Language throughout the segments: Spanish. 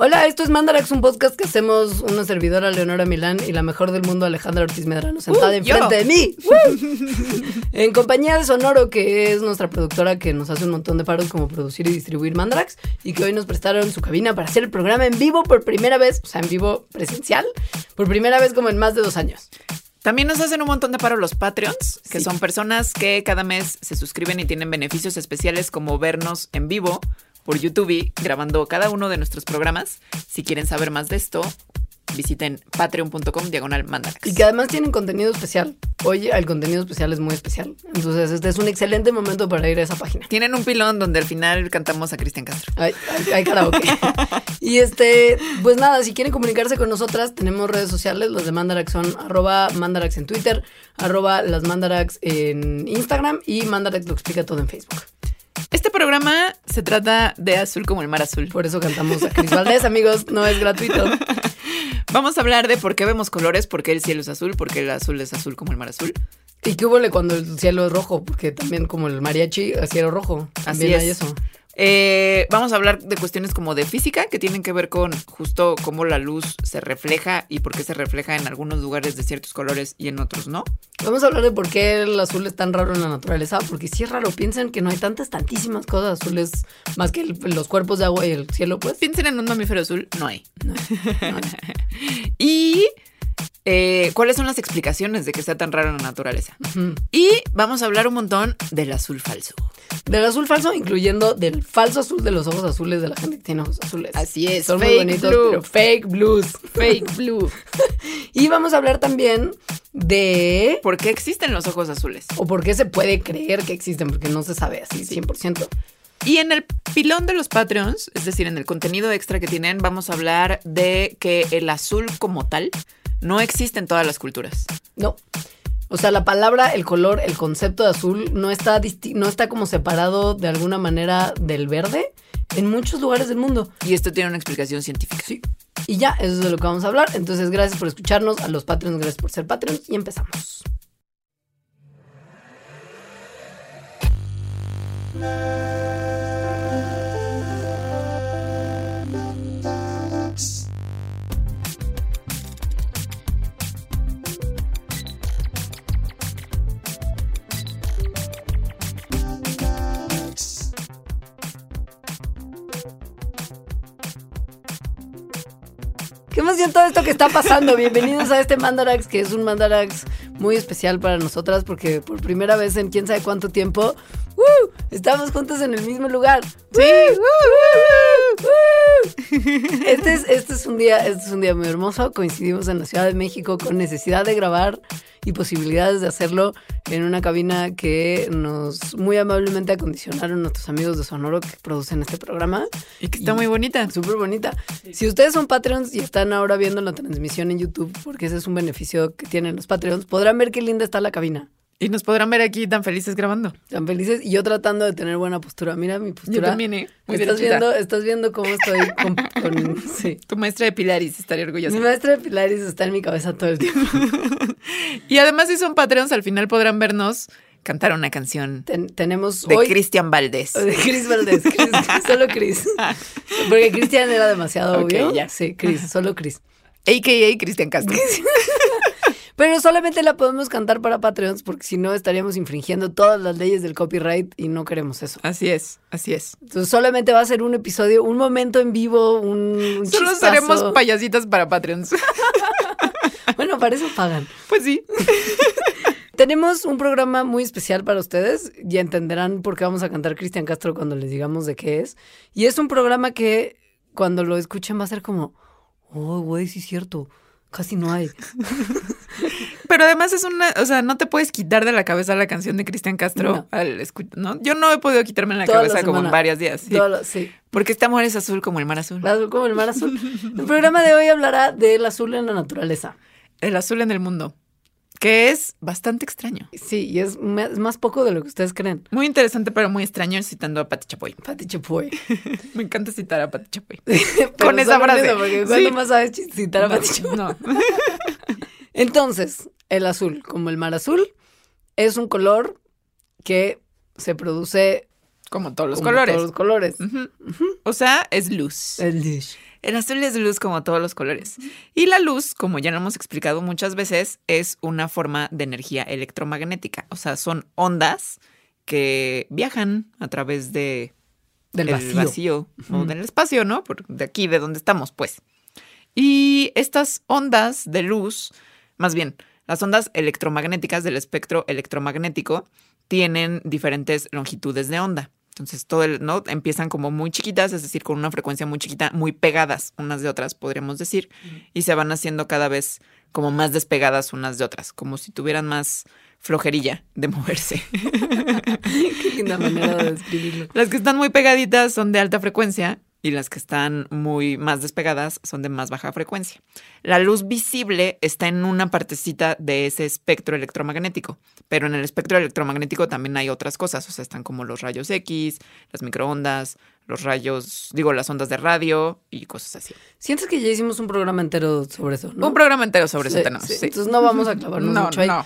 Hola, esto es Mandarax, un podcast que hacemos una servidora Leonora Milán y la mejor del mundo Alejandra Ortiz Medrano sentada Uh, enfrente yo. de mí. en compañía de Sonoro, que es nuestra productora que nos hace un montón de paros como producir y distribuir Mandarax y que hoy nos prestaron su cabina para hacer el programa en vivo por primera vez, o sea, en vivo presencial, por primera vez como en más de dos años. También nos hacen un montón de paro los Patreons, que Sí. son personas que cada mes se suscriben y tienen beneficios especiales como vernos en vivo por YouTube grabando cada uno de nuestros programas. Si quieren saber más de esto, visiten patreon.com diagonal mandarax. Y que además tienen contenido especial. Hoy el contenido especial es muy especial. Entonces, este es un excelente momento para ir a esa página. Tienen un pilón donde al final cantamos a Cristian Castro. Hay, hay- hay karaoke. y este, pues nada, si quieren comunicarse con nosotras, tenemos redes sociales. Los de Mandarax son arroba Mandarax en Twitter, arroba las Mandarax en Instagram y Mandarax lo explica todo en Facebook. Este programa se trata de azul como el mar azul. Por eso cantamos a Cris Valdés, amigos, no es gratuito. Vamos a hablar de por qué vemos colores, por qué el cielo es azul, por qué el azul es azul como el mar azul. ¿Y qué hubo cuando el cielo es rojo? Porque también como el mariachi, el cielo rojo. También Así hay es. eso. Eh, vamos a hablar de cuestiones como de física que tienen que ver con justo cómo la luz se refleja y por qué se refleja en algunos lugares de ciertos colores y en otros no. Vamos a hablar de por qué el azul es tan raro en la naturaleza, porque si es raro, piensen que no hay tantas, tantísimas cosas azules más que el- los cuerpos de agua y el cielo, pues. Piensen en un mamífero azul, no hay. No, no. Y eh, cuáles son las explicaciones de que sea tan raro en la naturaleza. Y vamos a hablar un montón del azul falso. Del azul falso, incluyendo del falso azul de los ojos azules de la gente que tiene ojos azules. Así es, Son muy bonitos, blue. pero fake blues. Fake blue. Y vamos a hablar también de... ¿Por qué existen los ojos azules? O por qué se puede creer que existen, porque no se sabe así 100%. Y en el pilón de los Patreons, es decir, en el contenido extra que tienen, vamos a hablar de que el azul como tal no existe en todas las culturas. No. O sea, la palabra, el color, el concepto de azul no está, no está como separado de alguna manera del verde en muchos lugares del mundo. Y esto tiene una explicación científica. Sí. Y ya, eso es de lo que vamos a hablar. Entonces, gracias por escucharnos. A los Patreons, gracias por ser Patreons. Y empezamos. Todo esto que está pasando. Bienvenidos a este Mandarax, que es un Mandarax muy especial para nosotras, porque por primera vez en quién sabe cuánto tiempo, ¡uh! estamos juntos en el mismo lugar. ¡Sí! Este es, este es un día, este es un día muy hermoso. Coincidimos en la Ciudad de México con necesidad de grabar y posibilidades de hacerlo en una cabina que nos muy amablemente acondicionaron nuestros amigos de Sonoro que producen este programa. Y que está Y- muy bonita. Súper bonita. Si ustedes son Patreons y están ahora viendo la transmisión en YouTube, porque ese es un beneficio que tienen los Patreons, podrán ver qué linda está la cabina. Y nos podrán ver aquí tan felices grabando. Tan felices. Y yo tratando de tener buena postura. Mira mi postura. Yo también, ¿eh? Muy ¿Estás derechita. viendo, estás viendo cómo estoy con... con- sí. Tu maestra de Pilaris estaría Mi orgullosa. maestra de Pilaris está en mi cabeza todo el tiempo. Y además, si son Patreons, al final podrán vernos cantar una canción Ten- tenemos de. Cristian Valdés. de Chris Valdés. Chris- solo Chris. Porque Cristian era demasiado Ok, obvio. ya. Sí, Chris, solo Chris. A.K.A. Cristian Castro. Pero solamente la podemos cantar para Patreons porque si no estaríamos infringiendo todas las leyes del copyright y no queremos eso. Así es, así es. Entonces solamente va a ser un episodio, un momento en vivo, un, un Solo chispazo. seremos payasitas para Patreons. Bueno, para eso pagan. Pues sí. Tenemos un programa muy especial para ustedes. Ya entenderán por qué vamos a cantar Cristian Castro cuando les digamos de qué es. Y es un programa que cuando lo escuchen va a ser como, oh, güey, sí es cierto. Casi no hay. Pero además es una, o sea, no te puedes quitar de la cabeza la canción de Cristian Castro No. al ¿no? Yo no he podido quitarme en la Toda la cabeza como en varios días. sí. Lo- sí. Porque este amor es azul como el mar azul. Azul como el mar azul. El programa de hoy hablará del azul en la naturaleza. El azul en el mundo. Que es bastante extraño. Sí, y es más poco de lo que ustedes creen. Muy interesante, pero muy extraño citando a Pati Chapoy. Pati Chapoy. Me encanta citar a Pati Chapoy. Con esa frase. eso, Porque Sí. cuando más sabes citar a No, Pati Chapoy. no. Entonces, el azul, como el mar azul, es un color que se produce Como todos los como colores. todos los colores. O sea, es luz. El dish. El azul es luz como todos los colores. Y la luz, como ya lo hemos explicado muchas veces, es una forma de energía electromagnética. O sea, son ondas que viajan a través de Del el vacío. o del espacio, ¿no? Por, de aquí, de donde estamos, pues. Y estas ondas de luz, más bien, las ondas electromagnéticas del espectro electromagnético tienen diferentes longitudes de onda. Entonces, todo el, ¿no? Empiezan como muy chiquitas, es decir, con una frecuencia muy chiquita, muy pegadas unas de otras, podríamos decir, y se van haciendo cada vez como más despegadas unas de otras, como si tuvieran más flojerilla de moverse. Qué linda manera de describirlo. Las que están muy pegaditas son de alta frecuencia y las que están muy más despegadas son de más baja frecuencia. La luz visible está en una partecita de ese espectro electromagnético, pero en el espectro electromagnético también hay otras cosas, o sea, están como los rayos X, las microondas, los rayos, digo, las ondas de radio y cosas así. Sientes que ya hicimos un programa entero sobre eso, ¿no? Un programa entero sobre eso Sí, tenemos. sí. sí. Entonces no vamos a clavarnos No, mucho ahí. no.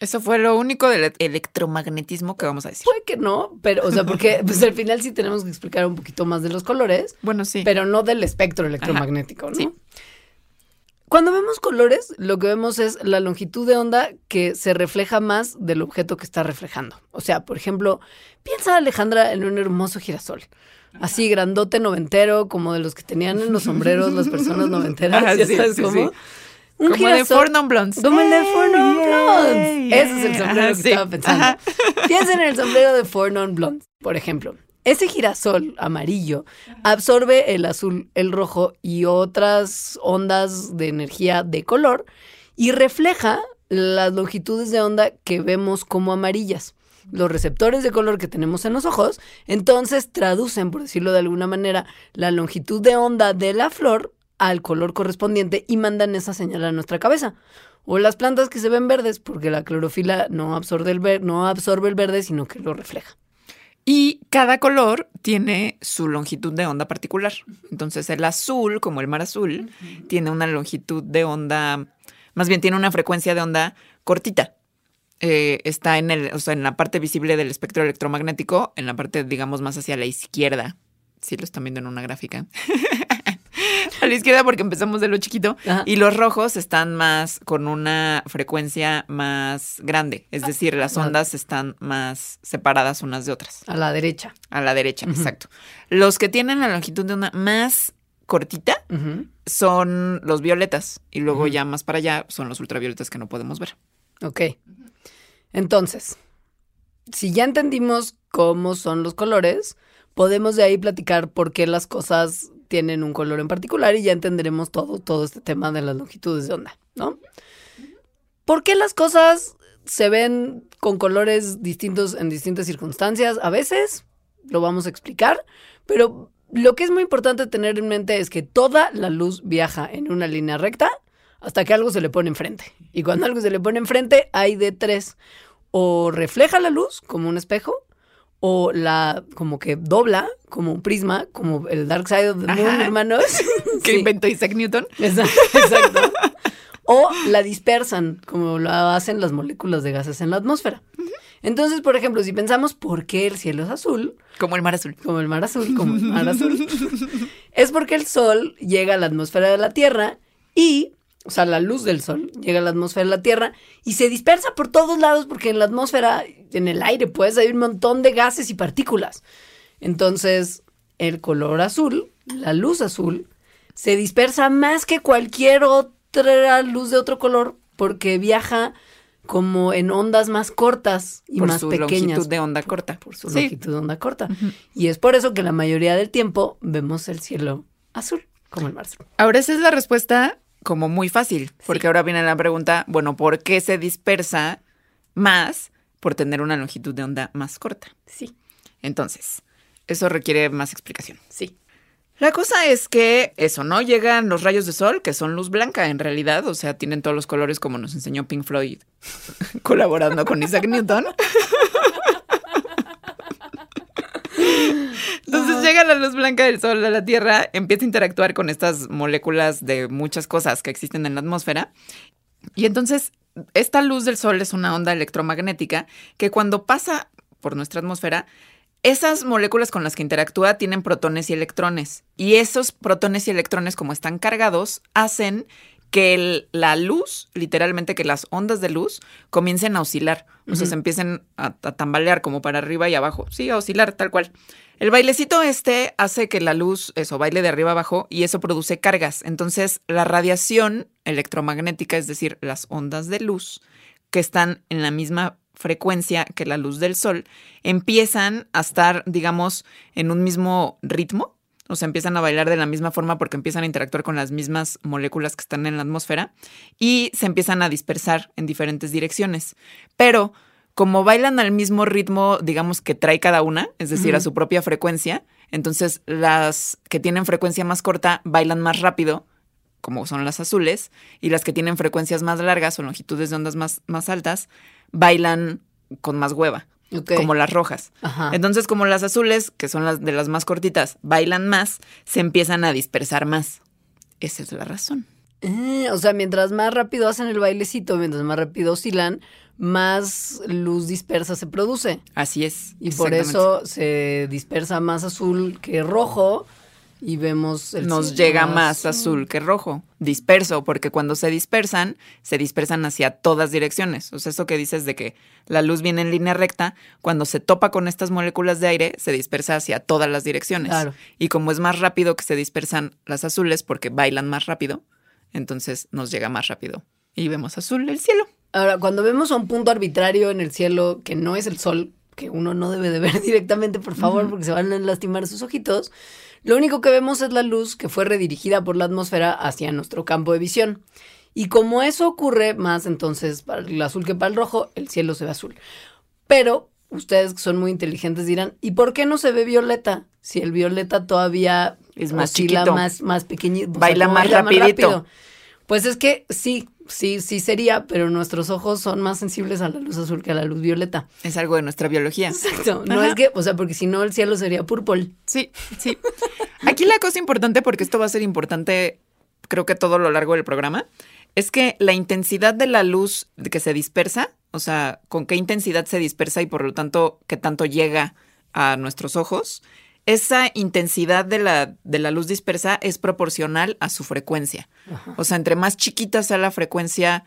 Eso fue lo único del electromagnetismo que vamos a decir. Puede que no, pero, o sea, porque pues al final sí tenemos que explicar un poquito más de los colores, Bueno, sí. pero no del espectro electromagnético, ¿no? sí. Cuando vemos colores, lo que vemos es la longitud de onda que se refleja más del objeto que está reflejando. O sea, por ejemplo, piensa Alejandra en un hermoso girasol. Así grandote noventero, como de los que tenían en los sombreros las personas noventeras. Ah, ¿ya sí, sabes sí, cómo? sí. Un como de girasol- Four Non Blondes. Como el de Four Non Blondes. Ese es el sombrero Ajá, que sí. estaba pensando. Ajá. Piensa en el sombrero de Four Non Blondes, por ejemplo. Ese girasol amarillo absorbe el azul, el rojo y otras ondas de energía de color y refleja las longitudes de onda que vemos como amarillas. Los receptores de color que tenemos en los ojos, entonces traducen, por decirlo de alguna manera, la longitud de onda de la flor al color correspondiente y mandan esa señal a nuestra cabeza. O las plantas que se ven verdes, porque la clorofila no absorbe el, ver- no absorbe el verde, sino que lo refleja. Y cada color tiene su longitud de onda particular. Entonces el azul, como el mar azul, tiene una longitud de onda, más bien tiene una frecuencia de onda cortita. Eh, está en el, o sea, en la parte visible del espectro electromagnético, en la parte, digamos, más hacia la izquierda. Si lo están viendo en una gráfica. a la izquierda porque empezamos de lo chiquito. Ajá. Y los rojos están más con una frecuencia más grande. Es decir, las Ah. ondas están más separadas unas de otras. A la derecha. A la derecha, exacto. Los que tienen la longitud de onda más cortita son los violetas. Y luego ya más para allá son los ultravioletas que no podemos ver. Ok. Entonces, si ya entendimos cómo son los colores, podemos de ahí platicar por qué las cosas tienen un color en particular y ya entenderemos todo, todo este tema de las longitudes de onda, ¿no? ¿Por qué las cosas se ven con colores distintos en distintas circunstancias? A veces lo vamos a explicar, pero lo que es muy importante tener en mente es que toda la luz viaja en una línea recta hasta que algo se le pone enfrente. Y cuando algo se le pone enfrente, hay de tres. O refleja la luz como un espejo, o la como que dobla como un prisma, como el Dark Side of the Moon, Ajá. hermanos. Que Sí. inventó Isaac Newton. Exacto. exacto. O la dispersan, como lo hacen las moléculas de gases en la atmósfera. Entonces, por ejemplo, si pensamos por qué el cielo es azul, Como el mar azul. como el mar azul, como el mar azul, es porque el sol llega a la atmósfera de la Tierra y, o sea, la luz del sol llega a la atmósfera de la Tierra y se dispersa por todos lados porque en la atmósfera, en el aire, pues hay un montón de gases y partículas. Entonces, el color azul, la luz azul, se dispersa más que cualquier otra luz de otro color porque viaja como en ondas más cortas y por más su pequeñas longitud de onda corta. por su Sí. longitud de onda corta. Y es por eso que la mayoría del tiempo vemos el cielo azul, como el mar azul. Ahora esa es la respuesta como muy fácil, porque ahora viene la pregunta, bueno, ¿por qué se dispersa más por tener una longitud de onda más corta? Sí, Entonces, eso requiere más explicación. sí. La cosa es que eso, ¿no? Llegan los rayos de sol, que son luz blanca en realidad, o sea, tienen todos los colores como nos enseñó Pink Floyd colaborando con Isaac Newton. Entonces llega la luz blanca del sol a la Tierra, empieza a interactuar con estas moléculas de muchas cosas que existen en la atmósfera. Y entonces esta luz del sol es una onda electromagnética que cuando pasa por nuestra atmósfera esas moléculas con las que interactúa tienen protones y electrones. Y esos protones y electrones, como están cargados, hacen que el- la luz, literalmente que las ondas de luz, comiencen a oscilar. O sea, se empiecen a, a tambalear como para arriba y abajo. Sí, a oscilar, tal cual. El bailecito este hace que la luz, eso, baile de arriba abajo y eso produce cargas. Entonces, la radiación electromagnética, es decir, las ondas de luz, que están en la misma frecuencia que la luz del sol, empiezan a estar, digamos, en un mismo ritmo. O sea, empiezan a bailar de la misma forma porque empiezan a interactuar con las mismas moléculas que están en la atmósfera y se empiezan a dispersar en diferentes direcciones. Pero como bailan al mismo ritmo, digamos, que trae cada una, es decir, a su propia frecuencia, entonces las que tienen frecuencia más corta bailan más rápido, como son las azules, y las que tienen frecuencias más largas o longitudes de ondas más, más altas, bailan con más hueva, Como las rojas. Ajá. Entonces, como las azules, que son las de las más cortitas, bailan más, se empiezan a dispersar más. Esa es la razón. Eh, o sea, mientras más rápido hacen el bailecito, mientras más rápido oscilan, más luz dispersa se produce. Así es. Y por eso se dispersa más azul que rojo y vemos el nos llega más azul que rojo. Disperso, porque cuando se dispersan, se dispersan hacia todas direcciones. O sea, eso que dices de que la luz viene en línea recta, cuando se topa con estas moléculas de aire, se dispersa hacia todas las direcciones. Claro. Y como es más rápido que se dispersan las azules, porque bailan más rápido, entonces nos llega más rápido. Y vemos azul el cielo. Ahora, cuando vemos a un punto arbitrario en el cielo que no es el sol, que uno no debe de ver directamente, por favor, porque se van a lastimar sus ojitos, lo único que vemos es la luz que fue redirigida por la atmósfera hacia nuestro campo de visión. Y como eso ocurre más entonces para el azul que para el rojo, el cielo se ve azul. Pero ustedes que son muy inteligentes dirán, ¿y por qué no se ve violeta? Si el violeta todavía Es más oscila chiquito. más, más pequeñito. o sea, Baila más rapidito. rápido. Pues es que sí, sí, sí sería, pero nuestros ojos son más sensibles a la luz azul que a la luz violeta. Es algo de nuestra biología. Exacto. No Ajá. es que, o sea, porque si no el cielo sería purple. Sí, sí. Aquí la cosa importante, porque esto va a ser importante, creo que todo lo largo del programa, es que la intensidad de la luz que se dispersa, o sea, con qué intensidad se dispersa y por lo tanto qué tanto llega a nuestros ojos, esa intensidad de la, de la luz dispersa es proporcional a su frecuencia. O sea, entre más chiquita sea la frecuencia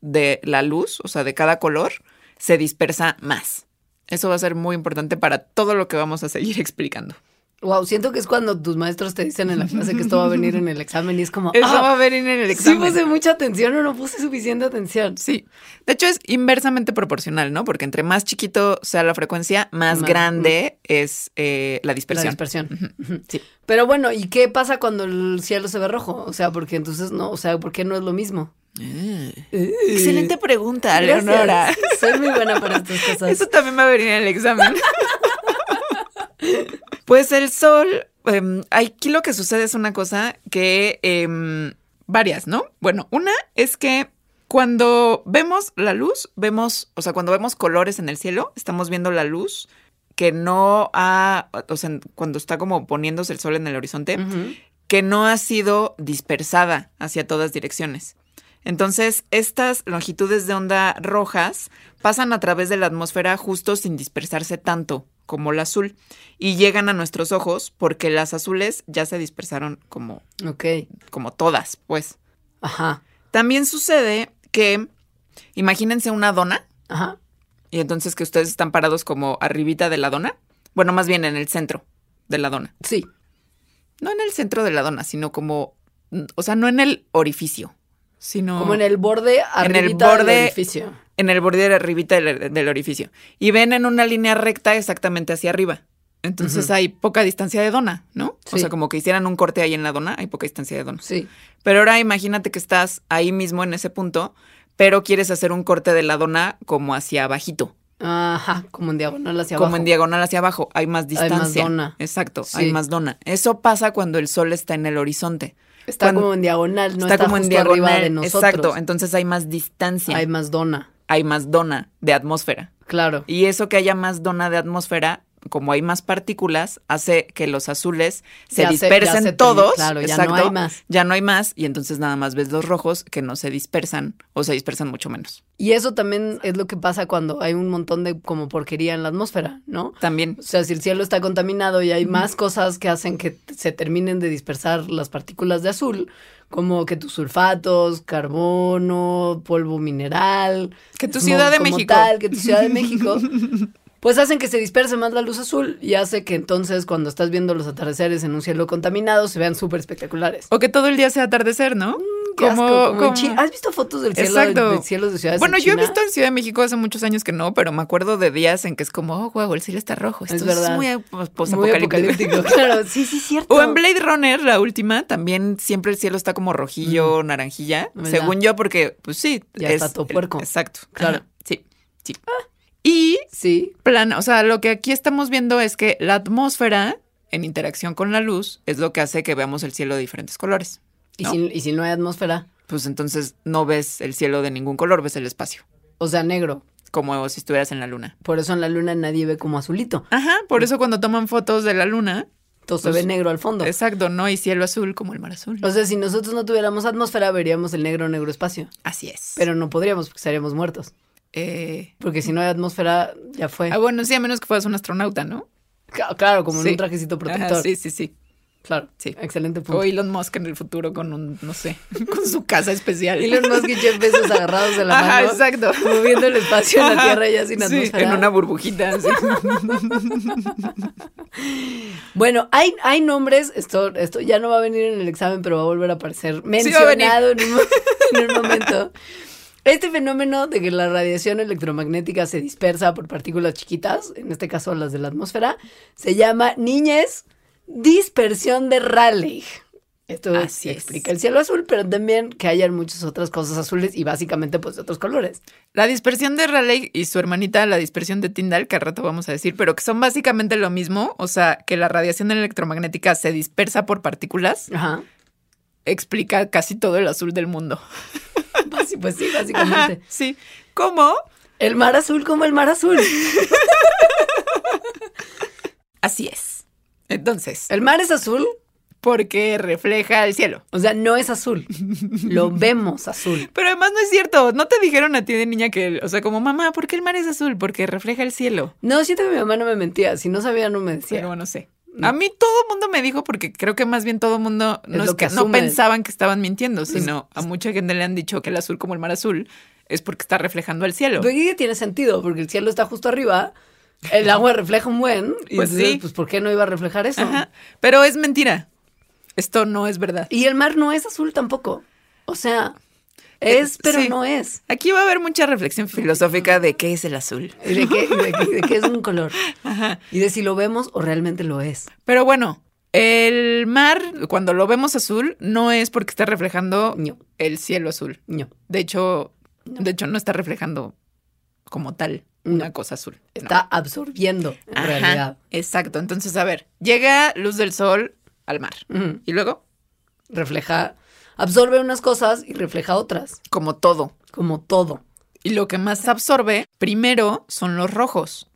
de la luz, o sea, de cada color, se dispersa más. Eso va a ser muy importante para todo lo que vamos a seguir explicando. Wow, siento que es cuando tus maestros te dicen en la clase que esto va a venir en el examen y es como, Eso ah, va a venir en el sí examen. puse mucha atención o no puse suficiente atención. Sí. De hecho, es inversamente proporcional, ¿no? Porque entre más chiquito sea la frecuencia, más, Más- grande es eh, la La dispersión. dispersión. Ujú. Sí. Pero bueno, ¿y qué pasa cuando el cielo se ve rojo? O sea, porque entonces no, o sea, ¿por qué no es lo mismo? Excelente pregunta, Gracias. Leonora. Soy muy buena para estas cosas. Eso también va a venir en el examen. pues el sol, em, aquí lo que sucede es una cosa que, em, varias, ¿no? Bueno, una es que cuando vemos la luz, vemos, o sea, cuando vemos colores en el cielo, estamos viendo la luz que no ha, o sea, cuando está como poniéndose el sol en el horizonte, que no ha sido dispersada hacia todas direcciones. Entonces, estas longitudes de onda rojas pasan a través de la atmósfera justo sin dispersarse tanto como la azul y llegan a nuestros ojos porque las azules ya se dispersaron como, Ok. como todas, pues. Ajá. También sucede que, imagínense una dona Ajá. y entonces que ustedes están parados como arribita de la dona. Bueno, más bien en el centro de la dona. Sí. No en el centro de la dona, sino como, o sea, no en el orificio, sino Como en el borde En el arribita del borde- edificio. En el borde de arribita del, del orificio. Y ven en una línea recta exactamente hacia arriba. Entonces hay poca distancia de dona, ¿no? O Sí. sea, como que hicieran un corte ahí en la dona, hay poca distancia de dona. Sí. Pero ahora imagínate que estás ahí mismo en ese punto, pero quieres hacer un corte de la dona como hacia abajito, Ajá, como en diagonal hacia como abajo. en diagonal hacia abajo. Hay más Hay distancia. más dona. Exacto, Sí. hay más dona. Eso pasa cuando el sol está en el horizonte. Está Cuando- como en diagonal, no está, está como en justo arriba diagonal. de nosotros. Exacto, entonces hay más distancia. Hay más dona, hay más dona de atmósfera. claro. Y eso que haya más dona de atmósfera como hay más partículas, hace que los azules se Ya dispersen se todos. claro, ya no hay más. Ya no hay más y entonces nada más ves los rojos que no se dispersan o se dispersan mucho menos. Y eso también es lo que pasa cuando hay un montón de como porquería en la atmósfera, ¿no? También. O sea, si el cielo está contaminado y hay más cosas que hacen que se terminen de dispersar las partículas de azul, como que tus sulfatos, carbono, polvo mineral, Que tu Ciudad de México. tal, que tu Ciudad de México, pues hacen que se disperse más la luz azul y hace que entonces cuando estás viendo los atardeceres en un cielo contaminado se vean súper espectaculares. O que todo el día sea atardecer, ¿no? Qué asco, como en Chi- ¿Has visto fotos del cielo, Exacto. de, cielos de ciudades Bueno, en yo he visto en Ciudad de México hace muchos años que no, pero me acuerdo de días en que es como, oh, wow, el cielo está rojo. Esto Es es, verdad. muy pues, Muy apocalíptico. claro, sí, sí, cierto. O en Blade Runner, la última, también siempre el cielo está como rojillo, naranjilla. ¿Verdad? Según yo, porque, pues sí. Ya está todo puerco. Exacto. Claro. Ajá, Sí, sí. Y Sí, plan, o sea, lo que aquí estamos viendo es que la atmósfera, en interacción con la luz, es lo que hace que veamos el cielo de diferentes colores. y, si, y si no hay atmósfera, Pues entonces no ves el cielo de ningún color, ves el espacio. o sea, negro. Como si estuvieras en la luna. Por eso en la luna nadie ve como azulito. Ajá, por eso cuando toman fotos de la luna, Todo se Pues, ve negro al fondo. exacto, no hay cielo azul como el mar azul. O sea, si nosotros no tuviéramos atmósfera, veríamos el negro negro espacio. Así es. Pero no podríamos porque estaríamos muertos. Eh, Porque si no hay atmósfera, ya fue. ah, bueno, sí, a menos que fueras un astronauta, ¿no? Ca- Claro, como en Sí. un trajecito protector. Ajá, sí, sí, sí. Claro. Sí. Excelente punto. O Elon Musk en el futuro con un, no sé, con su casa especial. Elon Musk y Jeff Bezos agarrados de la Ajá, mano. exacto. Moviendo el espacio en la Tierra ya sin sí, atmósfera. en una burbujita. así. Bueno, hay, hay nombres, esto, esto ya no va a venir en el examen, pero va a volver a aparecer Sí mencionado en, un, en un momento. Este fenómeno de que la radiación electromagnética se dispersa por partículas chiquitas, en este caso las de la atmósfera, se llama niñez dispersión de Rayleigh. Esto Así es. explica el cielo azul, pero también que hayan muchas otras cosas azules y básicamente pues de otros colores. La dispersión de Rayleigh y su hermanita, la dispersión de Tyndall, que al rato vamos a decir, pero que son básicamente lo mismo, o sea, que la radiación electromagnética se dispersa por partículas, Ajá. explica casi todo el azul del mundo. Basi- Pues sí, Ajá, básicamente. sí. ¿Cómo? El mar azul como el mar azul. Así es. Entonces, El mar es azul, porque refleja el cielo. o sea, no es azul. Lo vemos azul. Pero además no es cierto. No te dijeron a ti de niña que, o sea, como mamá, ¿por qué el mar es azul? Porque refleja el cielo. No, siento que mi mamá no me mentía. Si no sabía, no me decía. Pero no sé. A mí todo el mundo me dijo, porque creo que más bien todo el mundo no, lo es que que no asume. pensaban que estaban mintiendo, sino a mucha gente le han dicho que el azul como el mar azul es porque está reflejando el cielo. Pero tiene sentido, porque el cielo está justo arriba, el agua refleja un buen, y Pues entonces, sí. pues ¿por qué no iba a reflejar eso? Ajá. Pero es mentira. Esto no es verdad. Y el mar no es azul tampoco. O sea, es, pero sí. no es. Aquí va a haber mucha reflexión filosófica de qué es el azul. De qué, y de qué- de qué es un color. Ajá. Y de si lo vemos o realmente lo es. Pero bueno, el mar, cuando lo vemos azul, no es porque está reflejando No. el cielo azul. No. De hecho, de hecho, no está reflejando como tal una No. cosa azul. No. Está absorbiendo en Ajá, realidad. Exacto. Entonces, a ver, llega luz del sol al mar. Y luego, Refleja, absorbe unas cosas y refleja otras, como todo. como todo. Y lo que más absorbe primero son los rojos.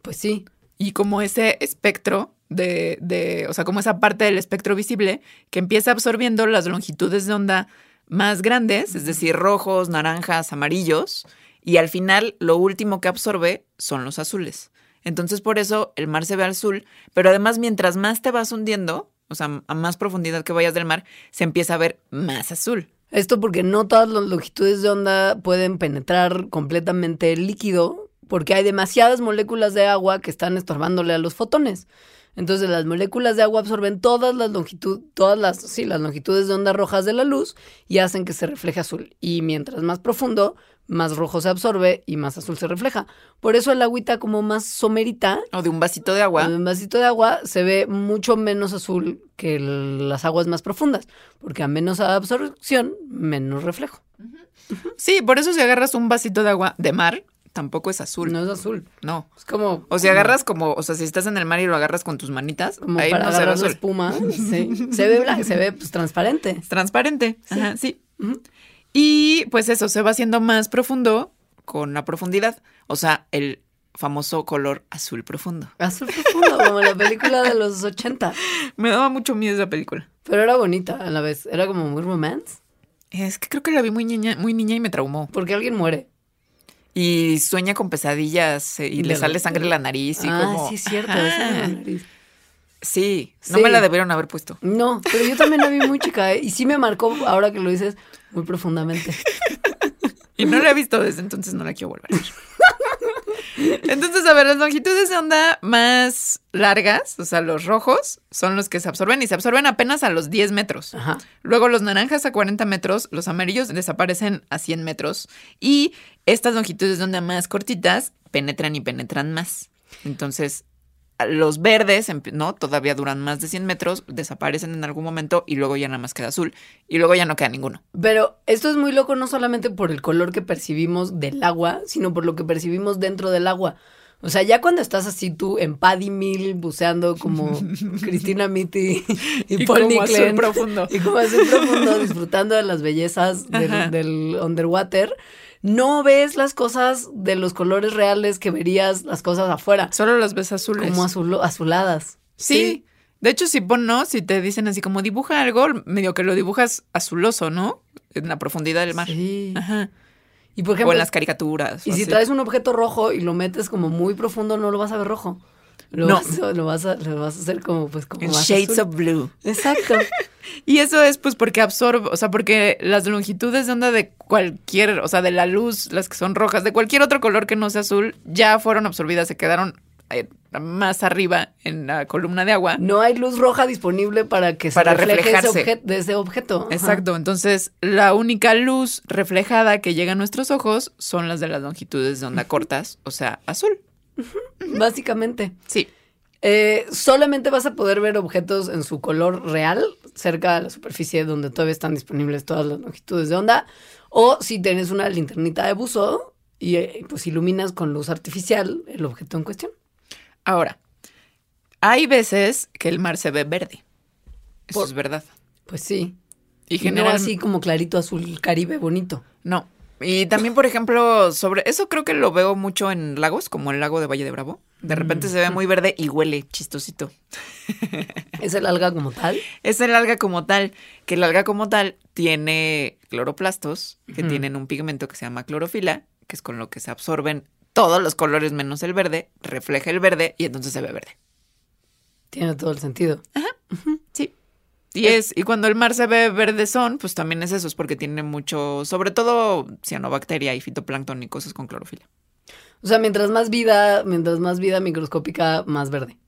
Pues sí. Y como ese espectro de, de, o sea, como esa parte del espectro visible que empieza absorbiendo las longitudes de onda más grandes, es decir, rojos, naranjas, amarillos, y al final lo último que absorbe son los azules. Entonces por eso el mar se ve azul, pero además mientras más te vas hundiendo, o sea, a más profundidad que vayas del mar, se empieza a ver más azul. Esto porque no todas las longitudes de onda pueden penetrar completamente el líquido, porque hay demasiadas moléculas de agua que están estorbándole a los fotones. Entonces las moléculas de agua absorben todas las longitudes, todas las, sí, las longitudes de onda rojas de la luz y hacen que se refleje azul. Y mientras más profundo, más rojo se absorbe y más azul se refleja. Por eso el agüita como más somerita, O de un vasito de agua. en un vasito de agua, se ve mucho menos azul que el- las aguas más profundas, porque a menos absorción, menos reflejo. Sí, por eso si agarras un vasito de agua de mar, tampoco es azul. No es azul. No. Es como. O si agarras como, o sea, si estás en el mar y lo agarras con tus manitas, Como ahí para no se ve azul. espuma. Sí. Se ve blanco, se ve pues, transparente. Es transparente. Ajá, sí. Y pues eso, se va haciendo más profundo con la profundidad. O sea, el famoso color azul profundo. Azul profundo, como la película de los 80. Me daba mucho miedo esa película. Pero era bonita a la vez. Era como muy romance. Es que creo que la vi muy niña, muy niña y me traumó. Porque alguien muere. Y sueña con pesadillas eh, y De le sale sangre en la nariz y ah, como. sí, es cierto. Esa la nariz. Sí, no Sí. me la debieron haber puesto. No, pero yo también la vi muy chica. ¿eh? Y sí me marcó, ahora que lo dices, muy profundamente. Y no la he visto desde entonces, no la quiero volver a ver. Entonces, a ver, las longitudes de onda más largas, o sea, los rojos, son los que se absorben y se absorben apenas a los 10 metros. Ajá. Luego los naranjas a 40 metros, los amarillos desaparecen a 100 metros y estas longitudes de onda más cortitas penetran y penetran más. Entonces, los verdes, ¿no? Todavía duran más de 100 metros, desaparecen en algún momento y luego ya nada más queda azul y luego ya no queda ninguno. Pero esto es muy loco no solamente por el color que percibimos del agua, sino por lo que percibimos dentro del agua. O sea, ya cuando estás así tú en Paddy Mill buceando como Cristina Mitty y, Y Paul Nicklin, profundo. y como azul profundo disfrutando de las bellezas del underwater, no ves las cosas de los colores reales que verías las cosas afuera, Solo las ves azules. como azul, azuladas. Sí. De hecho, si pon no, si te dicen así como dibuja algo, medio que lo dibujas azuloso, ¿no? En la profundidad del mar. Sí. Ajá. Y por o ejemplo, en las caricaturas. Y o si así. traes un objeto rojo y lo metes como muy profundo, no lo vas a ver rojo. Lo, No. vas, a, lo, vas, a, lo vas a hacer como, pues, como En shades azul. of blue. Exacto. Y eso es pues porque absorbe, o sea, porque las longitudes de onda de cualquier, o sea, de la luz, las que son rojas, de cualquier otro color que no sea azul, ya fueron absorbidas, se quedaron eh, más arriba en la columna de agua. No hay luz roja disponible para que se Para refleje ese, reflejarse. obje- de ese objeto. Ajá. Exacto, entonces la única luz reflejada que llega a nuestros ojos son las de las longitudes de onda cortas, o sea, azul. Básicamente. Sí. Eh, solamente vas a poder ver objetos en su color real, cerca de la superficie donde todavía están disponibles todas las longitudes de onda. O si tienes una linternita de buzo y eh, pues iluminas con luz artificial el objeto en cuestión. Ahora, hay veces que el mar se ve verde. Eso Por- es verdad. Pues sí. Y Y no general, así como clarito azul caribe bonito. No. Y también, por ejemplo, sobre eso creo que lo veo mucho en lagos, como el lago de Valle de Bravo. De repente se ve muy verde y huele chistosito. Es el alga como tal. Es el alga como tal, que el alga como tal tiene cloroplastos, que tienen un pigmento que se llama clorofila, que es con lo que se absorben todos los colores menos el verde, refleja el verde y entonces se ve verde. Tiene todo el sentido. Sí. Y es, y cuando el mar se ve verdezón, pues también es eso, es porque tiene mucho, sobre todo cianobacteria y fitoplancton y cosas con clorofila. O sea, mientras más vida, mientras más vida microscópica, más verde.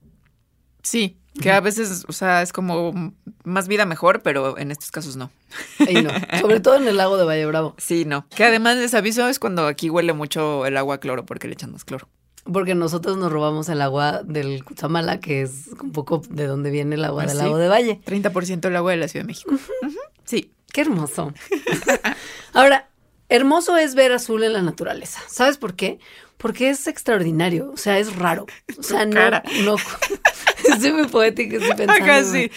Sí, que a veces, o sea, es como más vida mejor, pero en estos casos no. Ahí no. Sobre todo en el lago de Valle Bravo. Sí, no. Que además les aviso es cuando aquí huele mucho el agua a cloro porque le echan más cloro. Porque nosotros nos robamos el agua del Cutzamala, que es un poco de donde viene el agua Ah, del sí. lago de Valle. 30% del agua de la Ciudad de México. Sí. Qué hermoso. Ahora, hermoso es ver azul en la naturaleza. ¿Sabes por qué? Porque es extraordinario, o sea, es raro. O sea, no. Estoy muy poética, estoy pensando. Acá sí.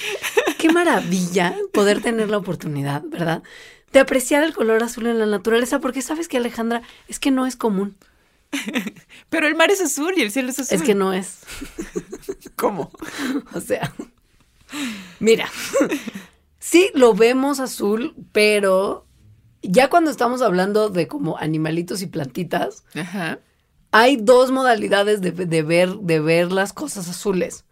Qué maravilla poder tener la oportunidad, ¿verdad? De apreciar el color azul en la naturaleza, porque sabes que Alejandra, es que no es común. Pero el mar es azul y el cielo es azul. Es que no es. ¿Cómo? O sea, mira, sí lo vemos azul, pero ya cuando estamos hablando de como animalitos y plantitas, Ajá. hay dos modalidades de, de ver, de ver las cosas azules.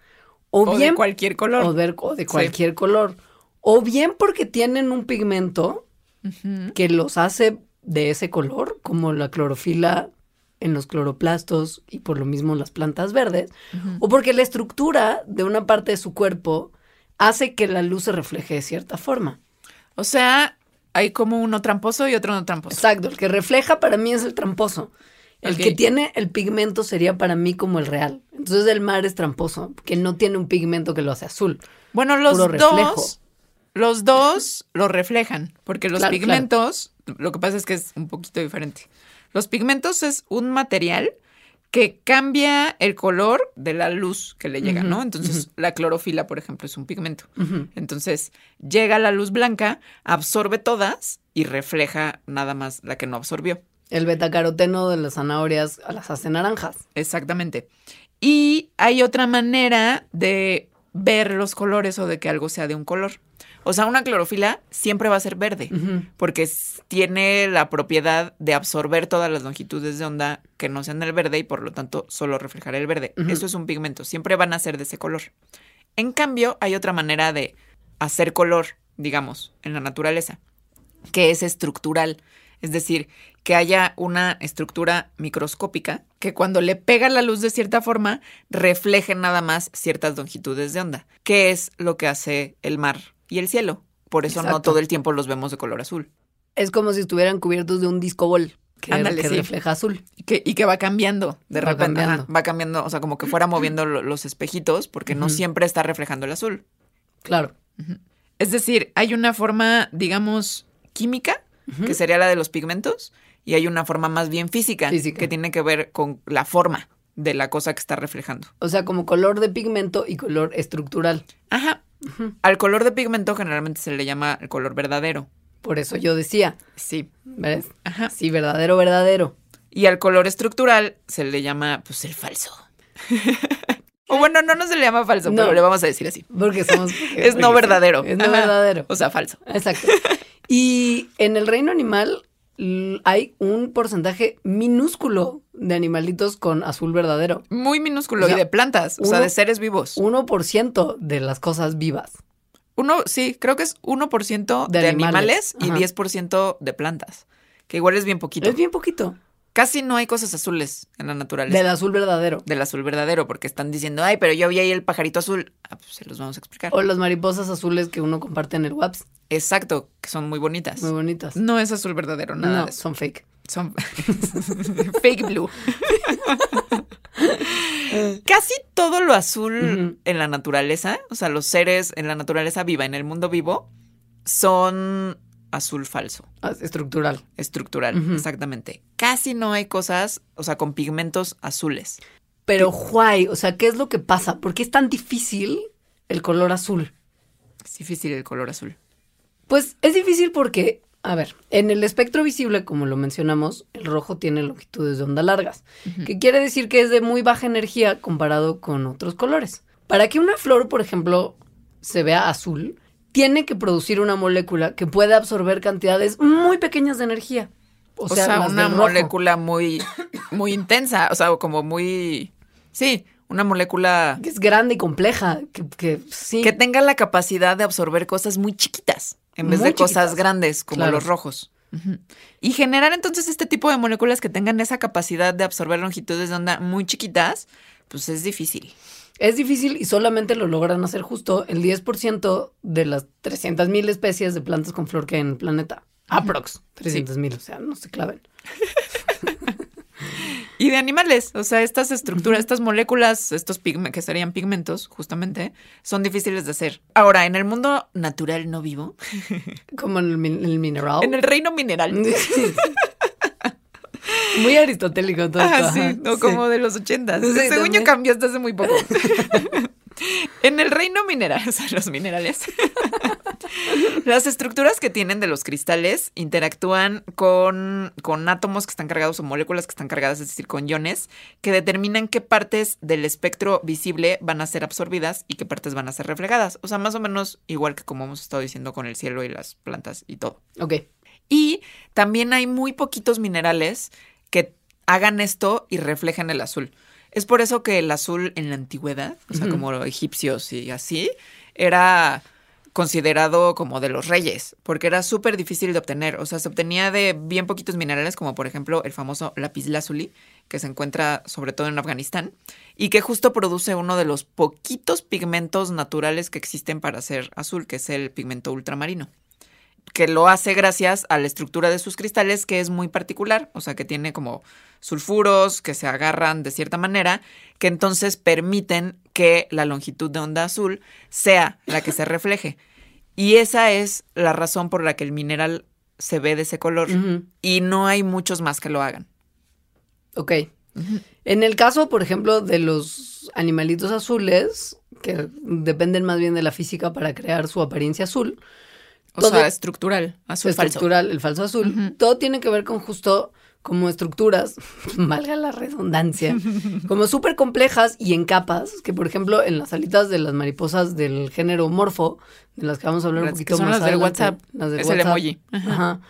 O, O bien de cualquier color. o ver- o de cualquier color. O bien porque tienen un pigmento que los hace de ese color, como la clorofila en los cloroplastos y por lo mismo las plantas verdes, o porque la estructura de una parte de su cuerpo hace que la luz se refleje de cierta forma. O sea, hay como uno tramposo y otro no tramposo. Exacto, el que refleja para mí es el tramposo. El que tiene el pigmento sería para mí como el real. Entonces el mar es tramposo, que no tiene un pigmento que lo hace azul. Bueno, los dos, los dos lo reflejan, porque los Claro, pigmentos, lo que pasa es que es un poquito diferente. Los pigmentos es un material que cambia el color de la luz que le llega, ¿no? Entonces, la clorofila, por ejemplo, es un pigmento. Entonces, llega la luz blanca, absorbe todas y refleja nada más la que no absorbió. El betacaroteno de las zanahorias las hace naranjas. Exactamente. Y hay otra manera de ver los colores o de que algo sea de un color. O sea, una clorofila siempre va a ser verde, porque tiene la propiedad de absorber todas las longitudes de onda que no sean del verde y por lo tanto solo reflejar el verde. Eso es un pigmento, siempre van a ser de ese color. En cambio, hay otra manera de hacer color, digamos, en la naturaleza, que es estructural. Es decir, que haya una estructura microscópica que cuando le pega la luz de cierta forma, refleje nada más ciertas longitudes de onda, que es lo que hace el mar y el cielo. Por eso no todo el tiempo los vemos de color azul. Es como si estuvieran cubiertos de un disco bol que, Ándale, que sí. refleja azul. Y que, y que va cambiando de Va repente. ajá, cambiando. va cambiando, o sea, como que fuera moviendo lo- los espejitos, porque no siempre está reflejando el azul. Claro. Es decir, hay una forma, digamos, química, que sería la de los pigmentos, y hay una forma más bien física, Física. que tiene que ver con la forma de la cosa que está reflejando. O sea, como color de pigmento y color estructural. Ajá. Al color de pigmento generalmente se le llama el color verdadero. Por eso yo decía, Sí. ¿ves? Ajá. Sí, verdadero, verdadero. Y al color estructural se le llama, pues, el falso. o bueno, no, no se le llama falso, No. pero le vamos a decir así. Porque somos... Es no verdadero. Es no Ajá. verdadero. O sea, falso. Exacto. Y en el reino animal hay un porcentaje minúsculo de animalitos con azul verdadero. Muy minúsculo. O sea, y de plantas, o sea, de seres vivos. 1% de las cosas vivas. Uno, sí, creo que es 1% de, De animales, animales. y Ajá. 10% de plantas. Que igual es bien poquito. Es bien poquito. Casi no hay cosas azules en la naturaleza. Del azul verdadero. Del azul verdadero, porque están diciendo, ay, pero yo vi ahí el pajarito azul. Ah, pues se los vamos a explicar. O las mariposas azules que uno comparte en el WhatsApp. Exacto, que son muy bonitas. Muy bonitas. No es azul verdadero, nada no, son fake. Son fake blue. Casi todo lo azul en la naturaleza, o sea, los seres en la naturaleza viva, en el mundo vivo, son azul falso, Ah, Estructural. estructural, exactamente. Casi no hay cosas, o sea, con pigmentos azules. Pero, guay, o sea, ¿qué es lo que pasa? ¿Por qué es tan difícil el color azul? Es difícil el color azul. Pues es difícil porque, a ver, en el espectro visible, como lo mencionamos, el rojo tiene longitudes de onda largas, que quiere decir que es de muy baja energía comparado con otros colores. Para que una flor, por ejemplo, se vea azul, tiene que producir una molécula que pueda absorber cantidades muy pequeñas de energía. O O sea, una molécula muy, muy intensa, o sea, como muy, sí, una molécula Que es grande y compleja, que, que sí. que tenga la capacidad de absorber cosas muy chiquitas en vez Muy de cosas grandes como Claro. los rojos. Y generar entonces este tipo de moléculas que tengan esa capacidad de absorber longitudes de onda muy chiquitas, pues es difícil. Es difícil y solamente lo logran hacer justo el 10% de las 300.000 especies de plantas con flor que hay en el planeta. Aprox. 300.000, o sea, no se claven. Y de animales, o sea, estas estructuras, estas moléculas, estos pigmentos, que serían pigmentos, justamente, son difíciles de hacer. Ahora, en el mundo natural no vivo, Como en el, min- el mineral. en el reino mineral, Muy aristotélico todo Ah, esto. sí, ajá, no sí. como de los ochentas. Sí, Según yo también. cambió hasta hace muy poco. en el reino mineral, o sea, los minerales. Las estructuras que tienen de los cristales interactúan con, con átomos que están cargados o moléculas que están cargadas, es decir, con iones, que determinan qué partes del espectro visible van a ser absorbidas y qué partes van a ser reflejadas. O sea, más o menos igual que como hemos estado diciendo con el cielo y las plantas y todo. Ok. Y también hay muy poquitos minerales que hagan esto y reflejen el azul. Es por eso que el azul en la antigüedad, o sea, como los egipcios y así, era considerado como de los reyes, porque era súper difícil de obtener. O sea, se obtenía de bien poquitos minerales, como por ejemplo el famoso lapislázuli, que se encuentra sobre todo en Afganistán, y que justo produce uno de los poquitos pigmentos naturales que existen para hacer azul, que es el pigmento ultramarino que lo hace gracias a la estructura de sus cristales, que es muy particular, o sea, que tiene como sulfuros que se agarran de cierta manera, que entonces permiten que la longitud de onda azul sea la que se refleje. Y esa es la razón por la que el mineral se ve de ese color. Y no hay muchos más que lo hagan. Ok. En el caso, por ejemplo, de los animalitos azules, que dependen más bien de la física para crear su apariencia azul, O Todo- sea, estructural, azul falso. estructural, el falso azul, todo tiene que ver con justo como estructuras, valga la redundancia, como súper complejas y en capas, que por ejemplo en las alitas de las mariposas del género morfo, de las que vamos a hablar un que poquito son más las del adelante, WhatsApp. las del Es el emoji. Ajá. Ajá.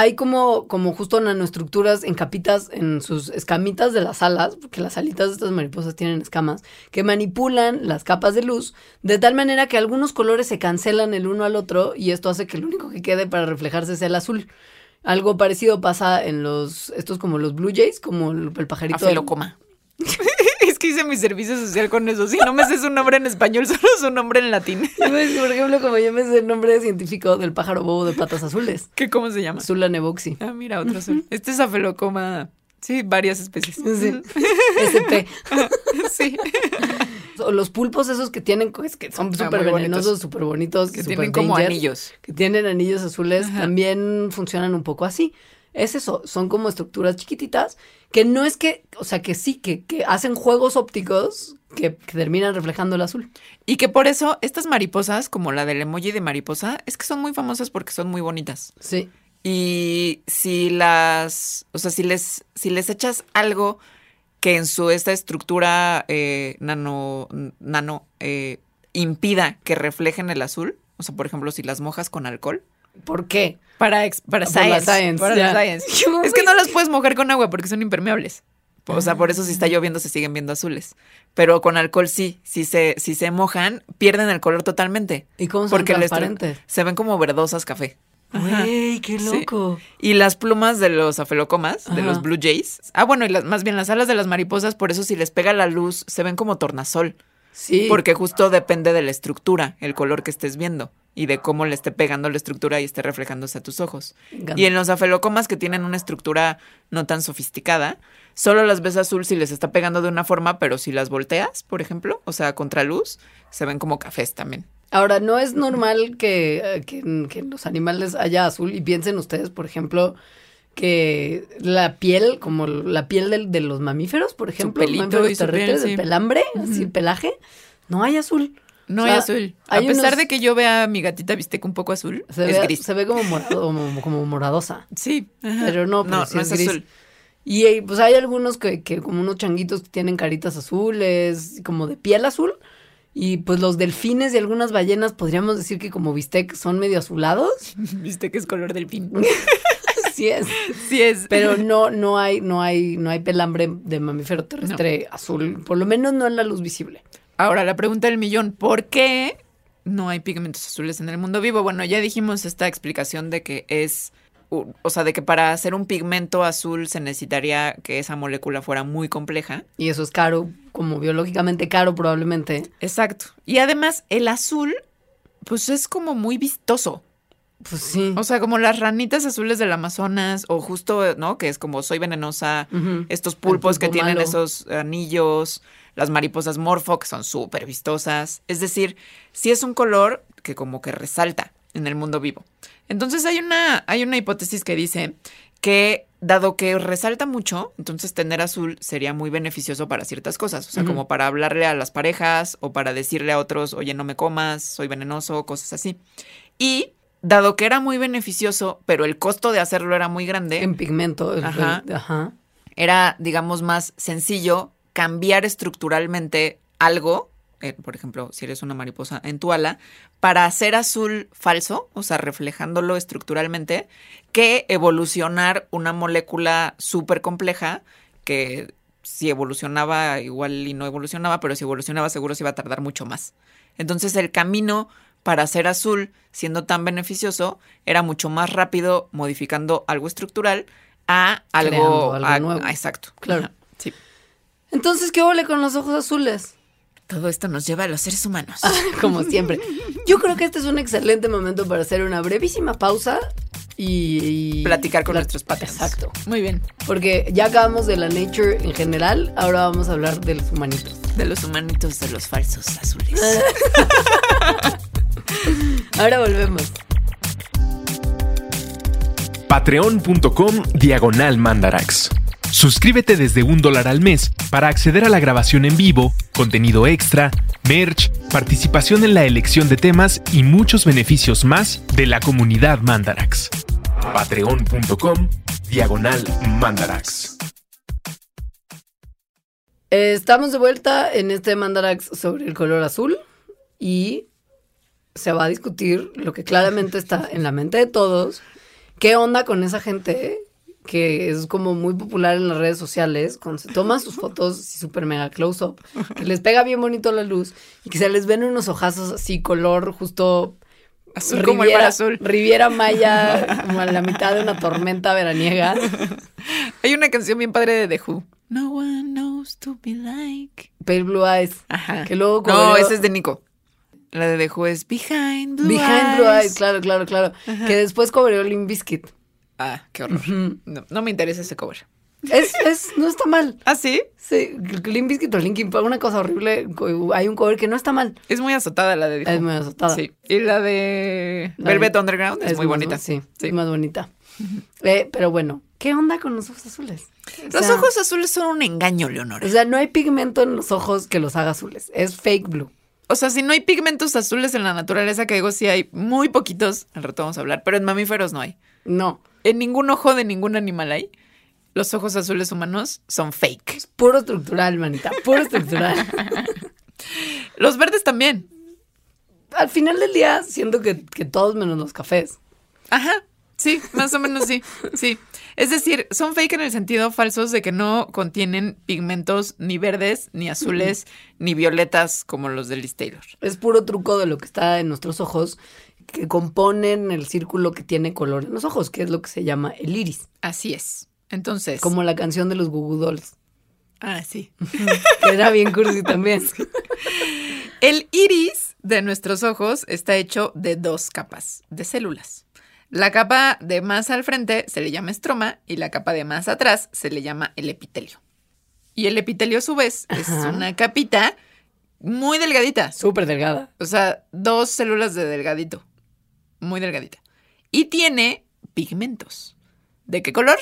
Hay como, como justo nanoestructuras en capitas en sus escamitas de las alas, porque las alitas de estas mariposas tienen escamas, que manipulan las capas de luz de tal manera que algunos colores se cancelan el uno al otro y esto hace que el único que quede para reflejarse sea el azul. Algo parecido pasa en los, estos como los blue jays, como el, el pajarito. del- Afelocoma. que hice mi servicio social con eso. Si no me sé su nombre en español, solo su nombre en latín. Me- Por ejemplo, como yo me sé el nombre científico del pájaro bobo de patas azules, ¿Qué, ¿Cómo se llama? Zula nevoxi. Ah, mira, otro azul. Este es afelocoma. Sí, varias especies. Sí. SP. Sí. O los pulpos esos que tienen, que son Ah, súper muy venenosos, súper bonitos, Que tienen como anillos. Que tienen anillos azules, Ajá. también funcionan un poco así. Es eso, son como estructuras chiquititas que no es que, o sea, que sí, que, que hacen juegos ópticos que, que terminan reflejando el azul. Y que por eso estas mariposas, como la del emoji de mariposa, es que son muy famosas porque son muy bonitas. Sí. Y si las, o sea, si les, si les echas algo que en su esta estructura eh, nano, nano eh, impida que reflejen el azul, o sea, por ejemplo, si las mojas con alcohol. ¿Por qué? Para, ex- para la science, para la science. Es que no las puedes mojar con agua porque son impermeables. O sea, por eso si está lloviendo se siguen viendo azules. Pero con alcohol sí, si se, si se mojan, pierden el color totalmente. ¿Y cómo son Porque transparentes? se ven como verdosas café. Güey, qué Sí. loco. Y las plumas de los afelocomas, de los blue jays. Ah, bueno, y las, más bien las alas de las mariposas, por eso si les pega la luz, se ven como tornasol. Sí. Porque justo depende de la estructura, el color que estés viendo. Y de cómo le esté pegando la estructura y esté reflejándose a tus ojos. Y en los afelocomas que tienen una estructura no tan sofisticada, solo las ves azul si les está pegando de una forma, pero si las volteas, por ejemplo, o sea, contra luz, se ven como cafés también. Ahora, no es normal que, eh, que, que en los animales haya azul y piensen ustedes, por ejemplo, que la piel, como la piel de, los mamíferos, por ejemplo, mamíferos terrestres, sí. el pelambre, así el pelaje, no hay azul. No O hay azul. A pesar unos- de que yo vea a mi gatita bisteca un poco azul, Se es ve, gris. se ve como, morado, como, como moradosa. Sí. ajá. Pero no, pero no, sí no es es, gris. azul. Y eh, pues hay algunos que, que como unos changuitos que tienen caritas azules, como de piel azul. Y pues los delfines y algunas ballenas podríamos decir que como bistec son medio azulados. Viste que es color del Así es. sí es. Pero no, no hay, no hay, no hay pelambre de mamífero terrestre azul, por lo menos no en la luz visible. Ahora la pregunta del millón, ¿por qué no hay pigmentos azules en el mundo vivo? Bueno, ya dijimos esta explicación de que es, o sea, de que para hacer un pigmento azul se necesitaría que esa molécula fuera muy compleja. Y eso es caro, como biológicamente caro probablemente. Exacto. Y además el azul, pues es como muy vistoso. Pues sí. O sea, como las ranitas azules del Amazonas o justo, ¿no? Que es como soy venenosa, estos pulpos que tienen malo. esos anillos, las mariposas morfo que son súper vistosas. Es decir, sí es un color que como que resalta en el mundo vivo. Entonces hay una, hay una hipótesis que dice que dado que resalta mucho, entonces tener azul sería muy beneficioso para ciertas cosas. O sea, como para hablarle a las parejas o para decirle a otros, oye, no me comas, soy venenoso, cosas así. Y dado que era muy beneficioso, pero el costo de hacerlo era muy grande, En pigmento. el- Ajá. el- ajá. era, digamos, más sencillo cambiar estructuralmente algo, eh, por ejemplo, si eres una mariposa en tu ala, para hacer azul falso, o sea, reflejándolo estructuralmente, que evolucionar una molécula súper compleja que si evolucionaba igual y no evolucionaba, pero si evolucionaba seguro se iba a tardar mucho más. Entonces el camino para hacer azul, siendo tan beneficioso, era mucho más rápido modificando algo estructural a algo, Creando algo a- nuevo. a- exacto. Claro. Ajá, sí. Entonces, ¿qué ole con los ojos azules? Todo esto nos lleva a los seres humanos. Como siempre. Yo creo que este es un excelente momento para hacer una brevísima pausa y... y- Platicar con plat- nuestros patrons. Exacto. Muy bien. Porque ya acabamos de la nature en general, ahora vamos a hablar de los humanitos. De los humanitos de los falsos azules. Ahora volvemos. Patreon.com Diagonal Mandarax. Suscríbete desde un dólar al mes para acceder a la grabación en vivo, contenido extra, merch, participación en la elección de temas y muchos beneficios más de la comunidad Mandarax. Patreon.com diagonal mandarax. Estamos de vuelta en este Mandarax sobre el color azul y se va a discutir lo que claramente está en la mente de todos. ¿Qué onda con esa gente que es como muy popular en las redes sociales cuando se toman sus fotos así súper mega close up, que les pega bien bonito la luz y que se les ven unos ojazos así color justo Azul como el mar azul. Riviera Maya, como a la mitad de una tormenta veraniega. Hay una canción bien padre de The Who. No one knows to be like. Pale Blue Eyes. Ajá. Que luego no, ese es de Nico. La de The Who es Behind Blue Behind Blue Eyes. Eyes, claro, claro, claro. Que después cobró Limp Bizkit. Ah, qué horror. no, no me interesa ese cover. Es, es, no está mal. ¿Ah, sí? Sí, Limp Bizkit o Linkin Park, una cosa horrible. Hay un cover que no está mal. Es muy azotada la de The Who. Es muy azotada. Sí. Y la de La Velvet de- Underground es, muy más bonita. bo- Sí, Sí. más bonita. Eh, pero bueno, ¿qué onda con los ojos azules? O Los ojos azules son un engaño, Leonora. O sea, no hay pigmento en los ojos que los haga azules. Es fake blue. O sea, si no hay pigmentos azules en la naturaleza, que digo, sí hay muy poquitos, al rato vamos a hablar, pero en mamíferos no hay. No. En ningún ojo de ningún animal hay. Los ojos azules humanos son fake. Puro estructural, manita. Puro estructural. Los verdes también. Al final del día, siento que, que todos menos los cafés. Ajá. Sí, más o menos sí. Sí. Es decir, son fake en el sentido falsos de que no contienen pigmentos ni verdes, ni azules, ni violetas como los de Liz Taylor. Es puro truco de lo que está en nuestros ojos que componen el círculo que tiene color en los ojos, que es lo que se llama el iris. Así es. Entonces. Como la canción de los Goo Dolls, Ah, sí. que era bien cursi también. El iris de nuestros ojos está hecho de dos capas de células. La capa de más al frente se le llama estroma y la capa de más atrás se le llama el epitelio. Y el epitelio a su vez es Ajá. una capita muy delgadita. Súper delgada. O sea, dos células de delgadito. Muy delgadita. Y tiene pigmentos. ¿De qué color?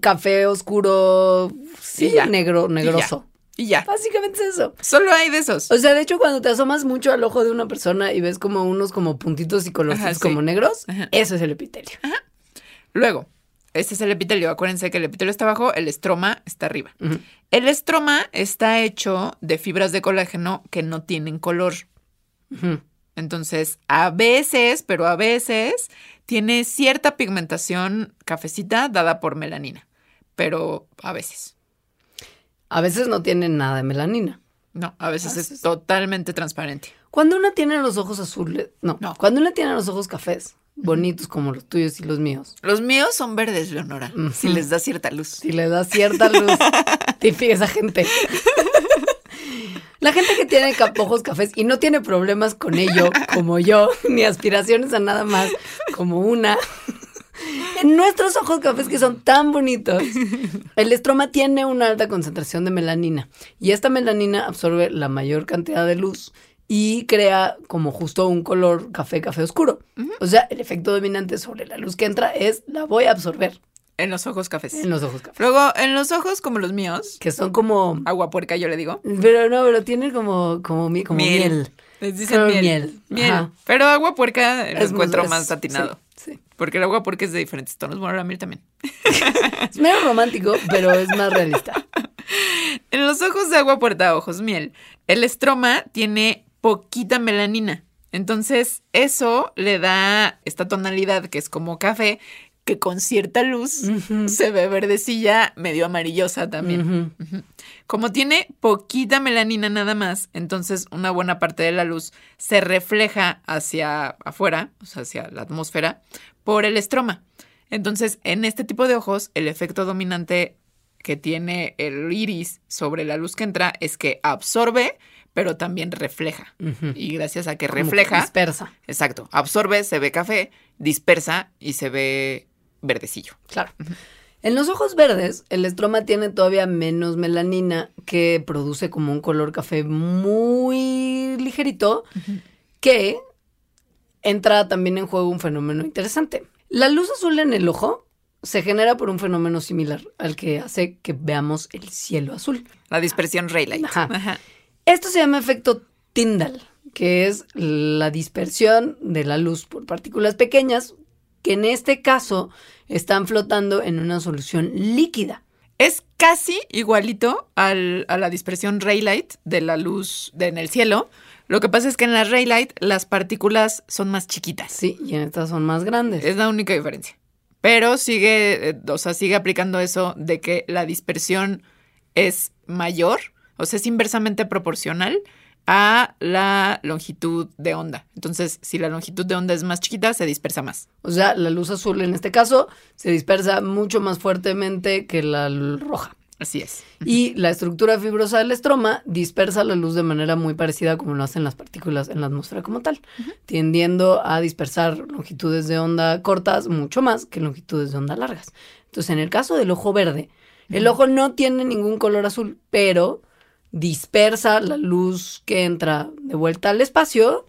Café oscuro, sí, negro, negroso. Y ya. Básicamente es eso. Solo hay de esos. O sea, de hecho, cuando te asomas mucho al ojo de una persona y ves como unos como puntitos y colorcitos Ajá, sí. como negros, Ajá. eso es el epitelio. Luego, este es el epitelio. Acuérdense que el epitelio está abajo, el estroma está arriba. El estroma está hecho de fibras de colágeno que no tienen color. Entonces, a veces, pero a veces, tiene cierta pigmentación cafecita dada por melanina. Pero a veces. A veces no tienen nada de melanina. No, a veces A es totalmente transparente. Cuando una tiene los ojos azules, no, No. cuando una tiene los ojos cafés, bonitos como los tuyos y los míos, Los míos son verdes, Leonora, si les da cierta luz. si le das cierta luz, típica esa gente. La gente que tiene ojos cafés y no tiene problemas con ello, como yo, ni aspiraciones a nada más, como una. En nuestros ojos cafés que son tan bonitos, el estroma tiene una alta concentración de melanina y esta melanina absorbe la mayor cantidad de luz y crea como justo un color café, café oscuro. O sea, el efecto dominante sobre la luz que entra es la voy a absorber En los ojos cafés. en los ojos cafés. Luego, en los ojos como los míos, Que son como... agua puerca yo le digo. Pero no, pero tienen como, como, mi- como miel. Les dicen miel. miel. Miel. Pero agua puerca lo Es encuentro más atinado. Sí, sí. Porque el agua puerca es de diferentes tonos. Bueno, la miel también. Es medio romántico, pero es más realista. En los ojos de agua puerta, ojos miel, el estroma tiene poquita melanina. Entonces, eso le da esta tonalidad que es como café, que con cierta luz se ve verdecilla, medio amarillosa también. Como tiene poquita melanina nada más, entonces una buena parte de la luz se refleja hacia afuera, o sea, hacia la atmósfera, por el estroma. Entonces, en este tipo de ojos, el efecto dominante que tiene el iris sobre la luz que entra es que absorbe, pero también refleja. Y gracias a que refleja, Dispersa, exacto, absorbe, se ve café, dispersa y se ve verdecillo. claro. En los ojos verdes, el estroma tiene todavía menos melanina que produce como un color café muy ligerito que entra también en juego un fenómeno interesante. La luz azul en el ojo se genera por un fenómeno similar al que hace que veamos el cielo azul. La dispersión Raylight. Ajá. Ajá. Esto se llama efecto Tyndall, que es la dispersión de la luz por partículas pequeñas que en este caso están flotando en una solución líquida. Es casi igualito al- a la dispersión Raylight de la luz de- en el cielo. Lo que pasa es que en la Raylight las partículas son más chiquitas. Sí, y en estas son más grandes. Es la única diferencia. Pero sigue, eh, o sea, sigue aplicando eso de que la dispersión es mayor, o sea, es inversamente proporcional a la longitud de onda. Entonces, si la longitud de onda es más chiquita, se dispersa más. O sea, la luz azul en este caso se dispersa mucho más fuertemente que la roja. Así es. Y la estructura fibrosa del estroma dispersa la luz de manera muy parecida como lo hacen las partículas en la atmósfera como tal, tendiendo a dispersar longitudes de onda cortas mucho más que longitudes de onda largas. Entonces, en el caso del ojo verde, el ojo no tiene ningún color azul, pero dispersa la luz que entra de vuelta al espacio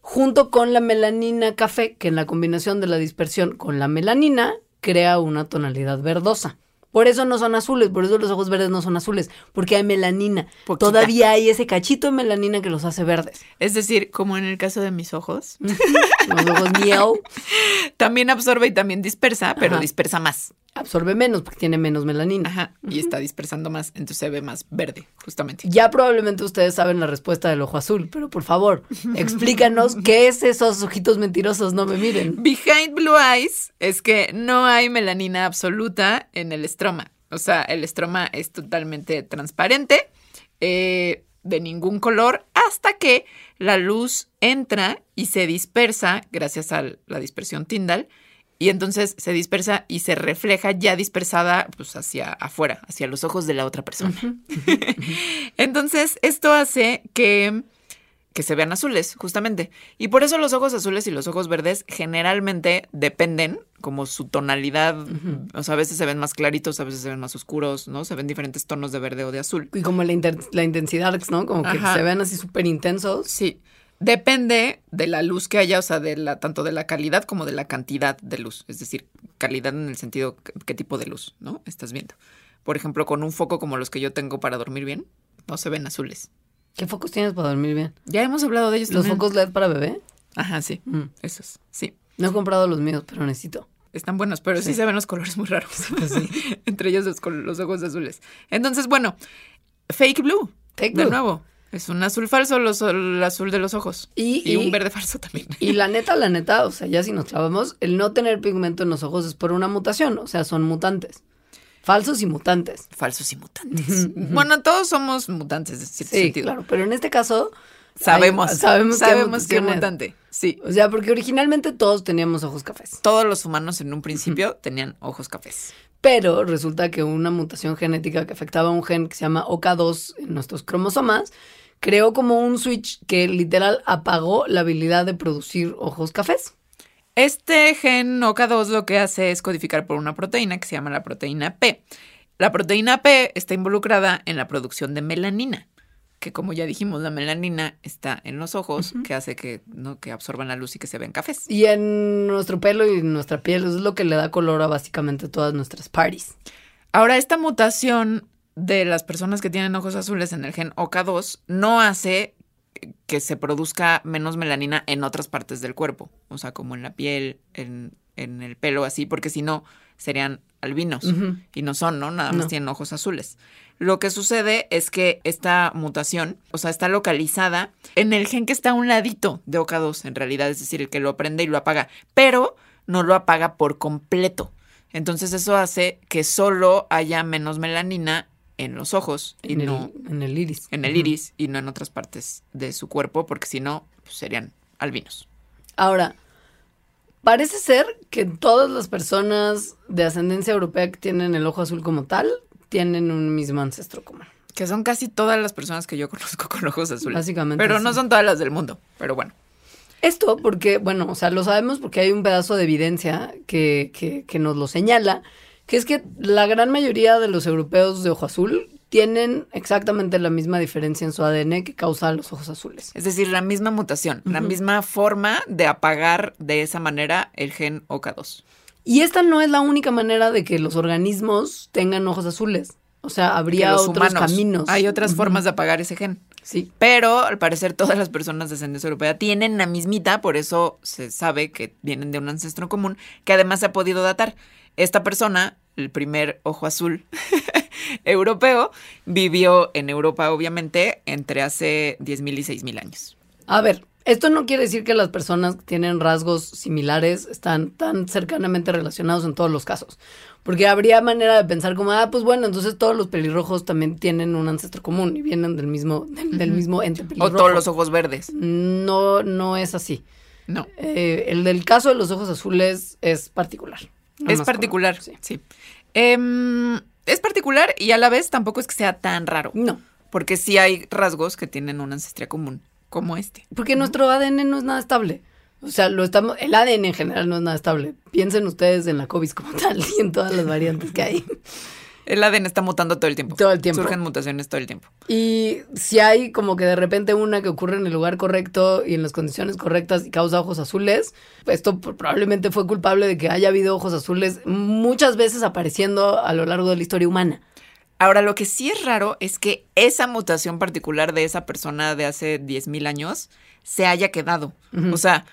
junto con la melanina café, que en la combinación de la dispersión con la melanina crea una tonalidad verdosa. Por eso no son azules, por eso los ojos verdes no son azules, porque hay melanina. Poquita. Todavía hay ese cachito de melanina que los hace verdes. Es decir, como en el caso de mis ojos, Los ojos miau también absorbe y también dispersa, pero Ajá. dispersa más. Absorbe menos porque tiene menos melanina. Ajá. Y está dispersando más, entonces se ve más verde, justamente. Ya probablemente ustedes saben la respuesta del ojo azul, pero por favor, explícanos qué es esos ojitos mentirosos, no me miren. Behind Blue Eyes es que no hay melanina absoluta en el estroma. O sea, el estroma es totalmente transparente, eh, de ningún color, hasta que la luz entra y se dispersa gracias a la dispersión Tyndall. Y entonces se dispersa y se refleja ya dispersada pues hacia afuera, hacia los ojos de la otra persona. entonces, esto hace que que se vean azules, justamente. Y por eso los ojos azules y los ojos verdes generalmente dependen, como su tonalidad, o sea, a veces se ven más claritos, a veces se ven más oscuros, ¿no? Se ven diferentes tonos de verde o de azul. Y como la, la intensidad, ¿no? Como que Ajá. se ven así súper intensos. Sí, depende de la luz que haya, o sea, de la, tanto de la calidad como de la cantidad de luz. Es decir, calidad en el sentido, qué, qué tipo de luz, ¿no? Estás viendo. Por ejemplo, con un foco como los que yo tengo para dormir bien, no se ven azules. ¿Qué focos tienes para dormir bien? Ya hemos hablado de ellos ¿Los también. focos LED para bebé? Ajá, sí. Mm. Esos, sí. No he comprado los míos, pero necesito. Están buenos, pero sí, Sí. se ven los colores muy raros. Entre ellos los, los ojos azules. Entonces, bueno, fake blue. Fake de blue. nuevo. Es un azul falso, los- el azul de los ojos. Y- Y, y- un verde falso también. Y la neta, la neta, o sea, ya si nos clavamos, el no tener pigmento en los ojos es por una mutación, o sea, son mutantes. Falsos y mutantes. Falsos y mutantes. bueno, todos somos mutantes, en cierto Sí, sentido. claro, pero en este caso... Sabemos. hay- sabemos, sabemos que es. mutante. Sí. O sea, porque originalmente todos teníamos ojos cafés. Todos los humanos en un principio tenían ojos cafés. Pero resulta que una mutación genética que afectaba a un gen que se llama OK2 en nuestros cromosomas creó como un switch que literal apagó la habilidad de producir ojos cafés. Este gen OK2 lo que hace es codificar por una proteína que se llama la proteína P. La proteína P está involucrada en la producción de melanina, que como ya dijimos, la melanina está en los ojos, que hace que, ¿no? que absorban la luz y que se ven cafés. Y en nuestro pelo y nuestra piel eso es lo que le da color a básicamente todas nuestras parties. Ahora, esta mutación de las personas que tienen ojos azules en el gen OK2 no hace que se produzca menos melanina en otras partes del cuerpo, o sea, como en la piel, en, en el pelo, así, porque si no, serían albinos. Y no son, ¿no? Nada más No. tienen ojos azules. Lo que sucede es que esta mutación, o sea, está localizada en el gen que está a un ladito de OK2, en realidad, es decir, el que lo prende y lo apaga, pero no lo apaga por completo. Entonces eso hace que solo haya menos melanina en los ojos y En, no el, en el iris. en el iris y no en otras partes de su cuerpo, porque si no, pues, serían albinos. Ahora, parece ser que todas las personas de ascendencia europea que tienen el ojo azul como tal tienen un mismo ancestro común. Que son casi todas las personas que yo conozco con ojos azules. Básicamente, Pero no son todas las del mundo. Pero bueno. Esto porque, bueno, o sea, lo sabemos porque hay un pedazo de evidencia que, que, que nos lo señala, que es que la gran mayoría de los europeos de ojo azul tienen exactamente la misma diferencia en su ADN que causa los ojos azules. Es decir, la misma mutación, la misma forma de apagar de esa manera el gen OK2. Y esta no es la única manera de que los organismos tengan ojos azules. O sea, habría otros humanos. caminos. Hay otras formas de apagar ese gen. Sí. Pero al parecer todas las personas de ascendencia europea tienen la mismita, por eso se sabe que vienen de un ancestro común, que además se ha podido datar. Esta persona, el primer ojo azul europeo, vivió en Europa, obviamente, entre hace 10.000 y 6.000 años. A ver, esto no quiere decir que las personas que tienen rasgos similares están tan cercanamente relacionados en todos los casos. Porque habría manera de pensar como, ah, pues bueno, entonces todos los pelirrojos también tienen un ancestro común y vienen del mismo, del, del mismo ente O pelirrojo. todos los ojos verdes. No, no es así. No. Eh, el del caso de los ojos azules es particular. Es particular, como- sí. sí. Em, es particular y a la vez tampoco es que sea tan raro. No, Porque sí hay rasgos que tienen una ancestría común, como este. porque nuestro ADN no es nada estable. O sea, lo estamos, el ADN en general no es nada estable. Piensen ustedes en la COVID como tal y en todas las variantes que hay. El ADN está mutando todo el tiempo. Todo el tiempo. Surgen mutaciones todo el tiempo. Y si hay como que de repente una que ocurre en el lugar correcto y en las condiciones correctas y causa ojos azules, esto probablemente fue culpable de que haya habido ojos azules muchas veces apareciendo a lo largo de la historia humana. Ahora, lo que sí es raro es que esa mutación particular de esa persona de hace 10.000 años se haya quedado. O sea,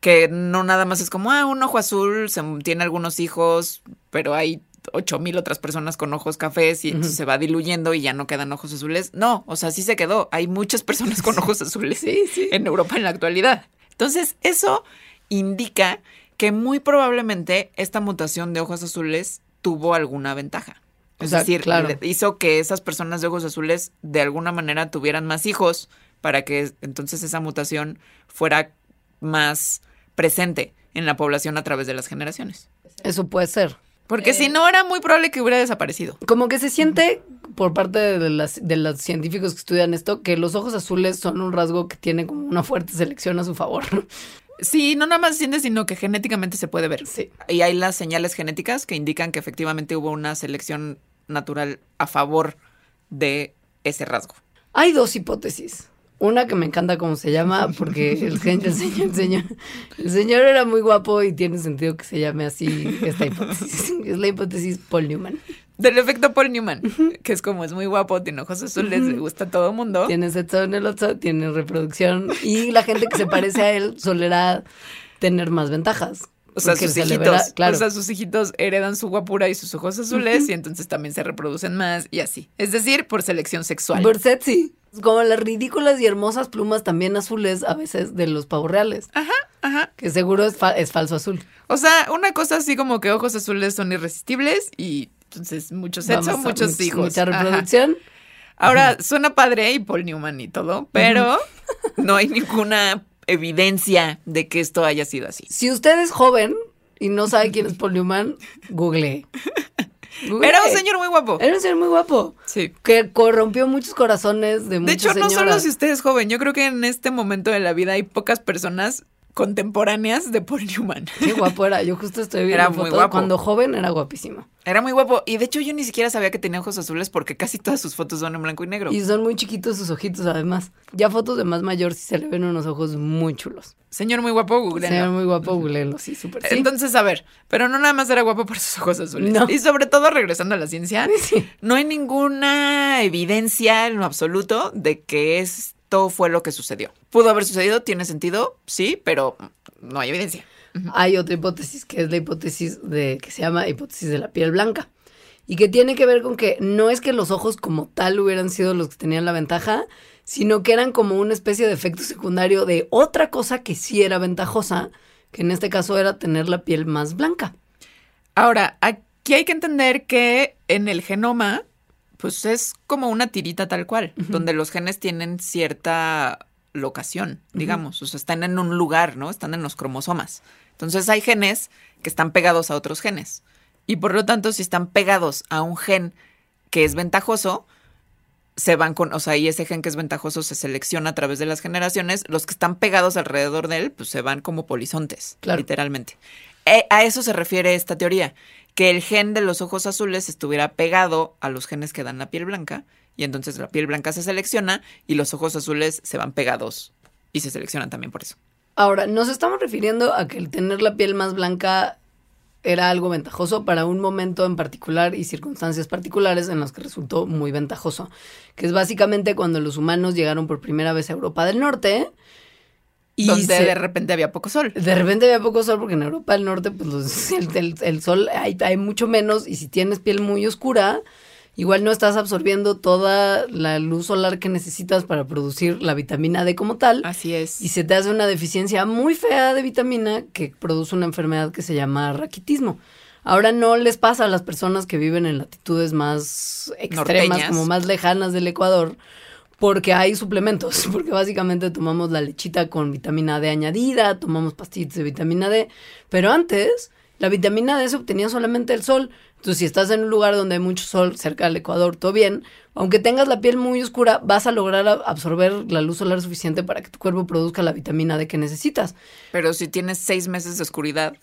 que no nada más es como, ah, un ojo azul, se, tiene algunos hijos, pero hay 8.000 otras personas con ojos cafés y entonces se va diluyendo y ya no quedan ojos azules. No, o sea, sí se quedó. Hay muchas personas con ojos azules Sí, sí. en Europa en la actualidad. Entonces, eso indica que muy probablemente esta mutación de ojos azules tuvo alguna ventaja. O Es sea, decir, claro. hizo que esas personas de ojos azules de alguna manera tuvieran más hijos para que entonces esa mutación fuera más presente en la población a través de las generaciones. Eso puede ser. Porque si no, era muy probable que hubiera desaparecido. Como que se siente por parte de, las, de los científicos que estudian esto que los ojos azules son un rasgo que tiene como una fuerte selección a su favor. Sí, no nada más se siente, sino que genéticamente se puede ver. Sí. Y hay las señales genéticas que indican que efectivamente hubo una selección natural a favor de ese rasgo. Hay dos hipótesis. Una que me encanta cómo se llama, porque el, el señor, el, señor, el señor era muy guapo y tiene sentido que se llame así esta hipótesis. Es la hipótesis Paul Newman. Del efecto Paul Newman, que es como es muy guapo, tiene ojos azules, le gusta a todo mundo. Tiene sexo en el otro, tiene reproducción y la gente que se parece a él solerá tener más ventajas. O sea, sus hijitos, claro. o sea, sus hijitos heredan su guapura y sus ojos azules y entonces también se reproducen más y así. Es decir, por selección sexual. Por sexy. Como las ridículas y hermosas plumas también azules a veces de los pavos reales. Ajá, ajá. Que seguro es, fa- es falso azul. O sea, una cosa así como que ojos azules son irresistibles y entonces mucho sexo, muchos much- hijos. Mucha Ajá. reproducción. Ahora, suena padre y Paul Newman y todo, pero no hay ninguna evidencia de que esto haya sido así. Si usted es joven y no sabe quién es Paul Newman, google. Era un señor muy guapo. Era un señor muy guapo. Sí. Que corrompió muchos corazones de De muchas hecho, no solo si usted es joven, yo creo que en este momento de la vida hay pocas personas contemporáneas de Paul Newman. Qué guapo era. Yo justo estoy viendo Era muy guapo. Cuando joven era guapísimo. Era muy guapo y de hecho yo ni siquiera sabía que tenía ojos azules porque casi todas sus fotos son en blanco y negro. Y son muy chiquitos sus ojitos, además. Ya fotos de más mayor sí se le ven unos ojos muy chulos. Señor muy guapo, Google. Señor muy guapo, googleenlo, sí, súper sí. Entonces, a ver, pero no nada más era guapo por sus ojos azules. No. Y sobre todo, regresando a la ciencia, Sí. no hay ninguna evidencia en lo absoluto de que esto fue lo que sucedió. ¿Pudo haber sucedido? ¿Tiene sentido? Sí, pero no hay evidencia. Hay otra hipótesis que es la hipótesis de que se llama hipótesis de la piel blanca y que tiene que ver con que no es que los ojos como tal hubieran sido los que tenían la ventaja, sino que eran como una especie de efecto secundario de otra cosa que sí era ventajosa, que en este caso era tener la piel más blanca. Ahora, aquí hay que entender que en el genoma, pues es como una tirita tal cual, donde los genes tienen cierta locación, digamos, o sea, están en un lugar, ¿no? Están en los cromosomas. Entonces hay genes que están pegados a otros genes. Y por lo tanto, si están pegados a un gen que es ventajoso, se van con, o sea, y ese gen que es ventajoso se selecciona a través de las generaciones, los que están pegados alrededor de él, pues se van como polizontes, Claro. literalmente. Eh, a eso se refiere esta teoría, que el gen de los ojos azules estuviera pegado a los genes que dan la piel blanca, y entonces la piel blanca se selecciona y los ojos azules se van pegados y se seleccionan también por eso. Ahora, nos estamos refiriendo a que el tener la piel más blanca era algo ventajoso para un momento en particular y circunstancias particulares en las que resultó muy ventajoso, que es básicamente cuando los humanos llegaron por primera vez a Europa del Norte. Y donde de repente había poco sol. De repente había poco sol porque en Europa del Norte pues el, el, sol hay, hay mucho menos y si tienes piel muy oscura, igual no estás absorbiendo toda la luz solar que necesitas para producir la vitamina D como tal. Así es. Y se te hace una deficiencia muy fea de vitamina que produce una enfermedad que se llama raquitismo. Ahora no les pasa a las personas que viven en latitudes más extremas, como más lejanas del Ecuador, porque hay suplementos, porque básicamente tomamos la lechita con vitamina D añadida, tomamos pastillas de vitamina D, pero antes la vitamina D se obtenía solamente del sol. Entonces, si estás en un lugar donde hay mucho sol, cerca del Ecuador, todo bien. Aunque tengas la piel muy oscura, vas a lograr absorber la luz solar suficiente para que tu cuerpo produzca la vitamina D que necesitas. Pero si tienes seis meses de oscuridad.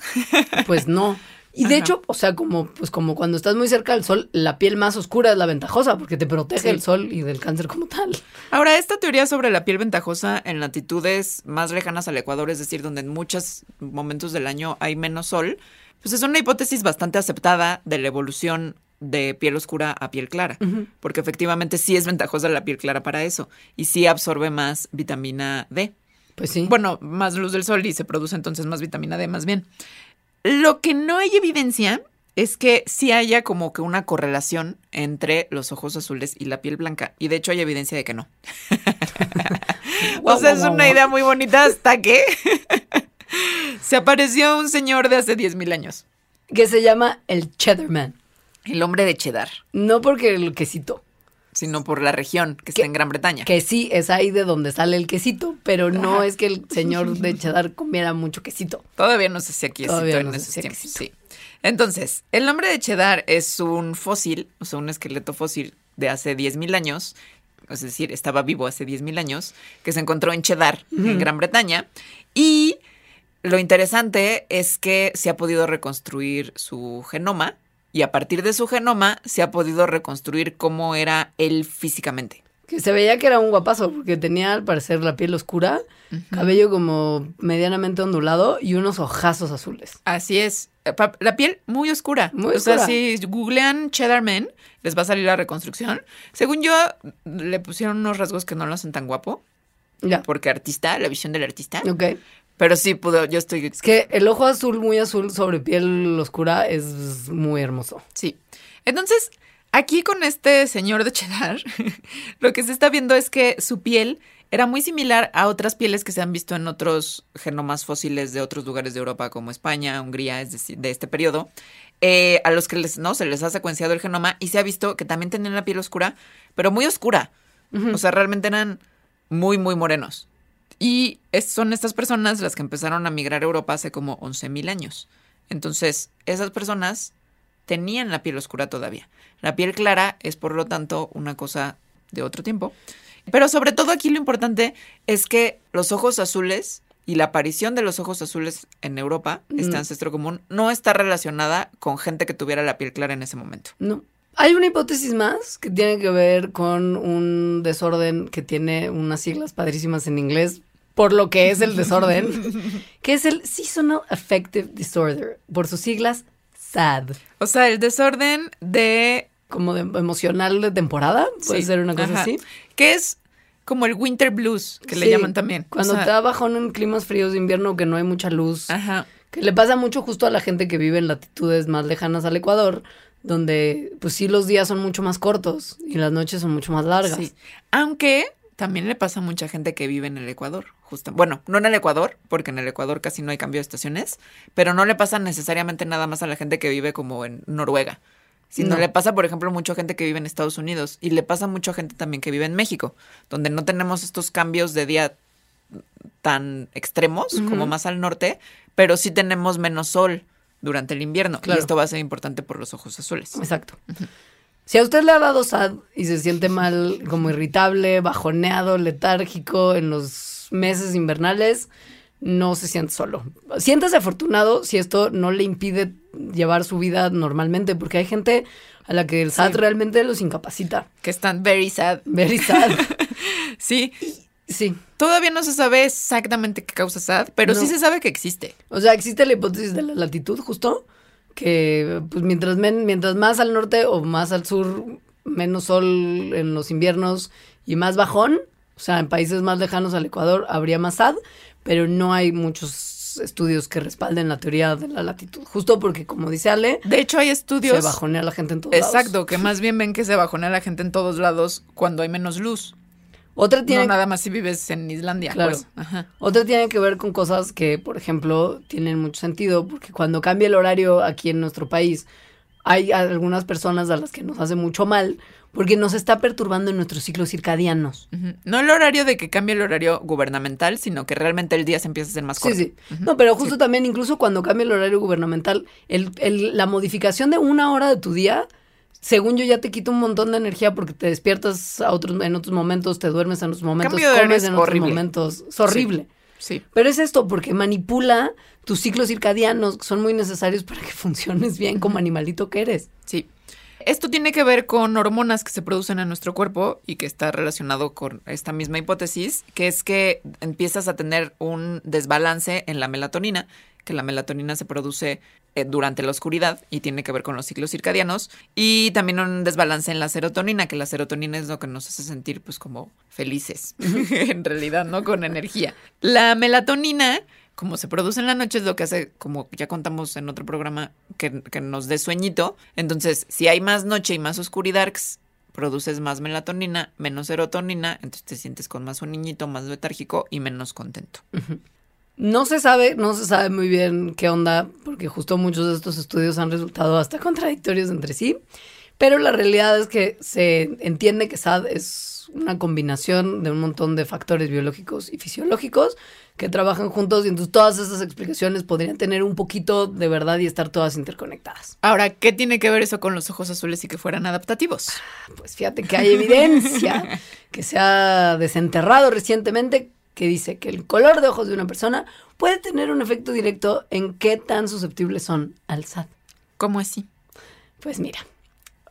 Pues no. Y de hecho, o sea, como, pues como cuando estás muy cerca del sol, la piel más oscura es la ventajosa porque te protege del sol y del cáncer como tal. Ahora, esta teoría sobre la piel ventajosa en latitudes más lejanas al Ecuador, es decir, donde en muchos momentos del año hay menos sol, pues es una hipótesis bastante aceptada de la evolución de piel oscura a piel clara, porque efectivamente sí es ventajosa la piel clara para eso y sí absorbe más vitamina D. Pues sí. Bueno, más luz del sol y se produce entonces más vitamina D más bien. Lo que no hay evidencia es que sí haya como que una correlación entre los ojos azules y la piel blanca. Y de hecho hay evidencia de que no. o sea, es una idea muy bonita hasta que se apareció un señor de hace 10.000 años. Que se llama el Cheddarman. El hombre de cheddar. No porque el quesito. Sino por la región que, está en Gran Bretaña. Que sí, es ahí de donde sale el quesito, pero no es que el señor de cheddar comiera mucho quesito. Todavía no se hacía quesito en esos tiempos. Sí. Entonces, el hombre de cheddar es un fósil, o sea, un esqueleto fósil de hace 10.000 años, es decir, estaba vivo hace 10.000 años, que se encontró en Cheddar, en Gran Bretaña, y lo interesante es que se ha podido reconstruir su genoma y a partir de su genoma se ha podido reconstruir cómo era él físicamente. Que se veía que era un guapazo porque tenía al parecer la piel oscura, cabello como medianamente ondulado y unos ojazos azules. Así es. Eh, la piel muy oscura. Muy oscura. O sea, si googlean Cheddar Men, les va a salir la reconstrucción. Según yo, le pusieron unos rasgos que no lo hacen tan guapo. Ya. Porque artista, la visión del artista. Ok. Pero sí pudo, yo estoy. Es que el ojo azul, muy azul sobre piel oscura, es muy hermoso. Sí. Entonces, aquí con este señor de Cheddar, lo que se está viendo es que su piel era muy similar a otras pieles que se han visto en otros genomas fósiles de otros lugares de Europa, como España, Hungría, es decir, de este periodo, eh, a los que les, no se les ha secuenciado el genoma y se ha visto que también tenían la piel oscura, pero muy oscura. O sea, realmente eran muy, muy morenos. Y son estas personas las que empezaron a migrar a Europa hace como 11.000 años. Entonces, esas personas tenían la piel oscura todavía. La piel clara es, por lo tanto, una cosa de otro tiempo. Pero sobre todo aquí lo importante es que los ojos azules y la aparición de los ojos azules en Europa, este ancestro común, no está relacionada con gente que tuviera la piel clara en ese momento. No. Hay una hipótesis más que tiene que ver con un desorden que tiene unas siglas padrísimas en inglés, por lo que es el desorden, que es el Seasonal Affective Disorder, por sus siglas SAD. O sea, el desorden de... Como de emocional de temporada, puede ser una cosa así. Que es como el winter blues, que le llaman también. Cuando da bajón en climas fríos de invierno que no hay mucha luz. Ajá. Que le pasa mucho justo a la gente que vive en latitudes más lejanas al Ecuador, donde pues sí los días son mucho más cortos y las noches son mucho más largas. Sí. Aunque también le pasa a mucha gente que vive en el Ecuador, justo. Bueno, no en el Ecuador, porque en el Ecuador casi no hay cambio de estaciones, pero no le pasa necesariamente nada más a la gente que vive como en Noruega. Sino le pasa, por ejemplo, mucha gente que vive en Estados Unidos y le pasa a mucha gente también que vive en México, donde no tenemos estos cambios de día tan extremos como más al norte, pero sí tenemos menos sol durante el invierno. Y esto va a ser importante por los ojos azules. Exacto. Si a usted le ha dado SAD y se siente mal, como irritable, bajoneado, letárgico en los meses invernales, no se siente solo. Siéntase afortunado si esto no le impide llevar su vida normalmente, porque hay gente a la que el SAD realmente los incapacita. Que están very sad. Very sad. sí. Sí. Todavía no se sabe exactamente qué causa SAD, pero sí se sabe que existe. O sea, existe la hipótesis de la latitud, justo que pues mientras, men- mientras más al norte o más al sur, menos sol en los inviernos y más bajón, o sea, en países más lejanos al Ecuador habría más SAD, pero no hay muchos estudios que respalden la teoría de la latitud, justo porque como dice Ale, De hecho, hay estudios. se bajonea la gente en todos lados. Exacto, que más bien ven que se bajonea la gente en todos lados cuando hay menos luz. Otra tiene No nada más si vives en Islandia. Claro. pues. Ajá. Otra tiene que ver con cosas que, por ejemplo, tienen mucho sentido, porque cuando cambia el horario aquí en nuestro país, hay algunas personas a las que nos hace mucho mal, porque nos está perturbando en nuestros ciclos circadianos. No el horario de que cambie el horario gubernamental, sino que realmente el día se empieza a hacer más Sí, corto. sí. No, pero justo también, incluso cuando cambia el horario gubernamental, el, el- la modificación de una hora de tu día, según yo, ya te quita un montón de energía porque te despiertas a otros, en otros momentos, te duermes en otros momentos, comes es en otros momentos. Es horrible. Sí. Pero es esto, porque manipula tus ciclos circadianos, que son muy necesarios para que funciones bien como animalito que eres. Sí. Esto tiene que ver con hormonas que se producen en nuestro cuerpo y que está relacionado con esta misma hipótesis, que es que empiezas a tener un desbalance en la melatonina, que la melatonina se produce durante la oscuridad y tiene que ver con los ciclos circadianos, y también un desbalance en la serotonina, que la serotonina es lo que nos hace sentir pues como felices, en realidad, ¿no? Con energía. La melatonina como se produce en la noche es lo que hace, como ya contamos en otro programa, que, que nos dé sueñito. Entonces, si hay más noche y más oscuridad, produces más melatonina, menos serotonina, entonces te sientes con más sueñito, más letárgico y menos contento. No se sabe, no se sabe muy bien qué onda, porque justo muchos de estos estudios han resultado hasta contradictorios entre sí. Pero la realidad es que se entiende que SAD es una combinación de un montón de factores biológicos y fisiológicos que trabajan juntos y entonces todas esas explicaciones podrían tener un poquito de verdad y estar todas interconectadas. Ahora, ¿qué tiene que ver eso con los ojos azules y que fueran adaptativos? Pues fíjate que hay evidencia que se ha desenterrado recientemente que dice que el color de ojos de una persona puede tener un efecto directo en qué tan susceptibles son al SAD. ¿Cómo así? Pues mira,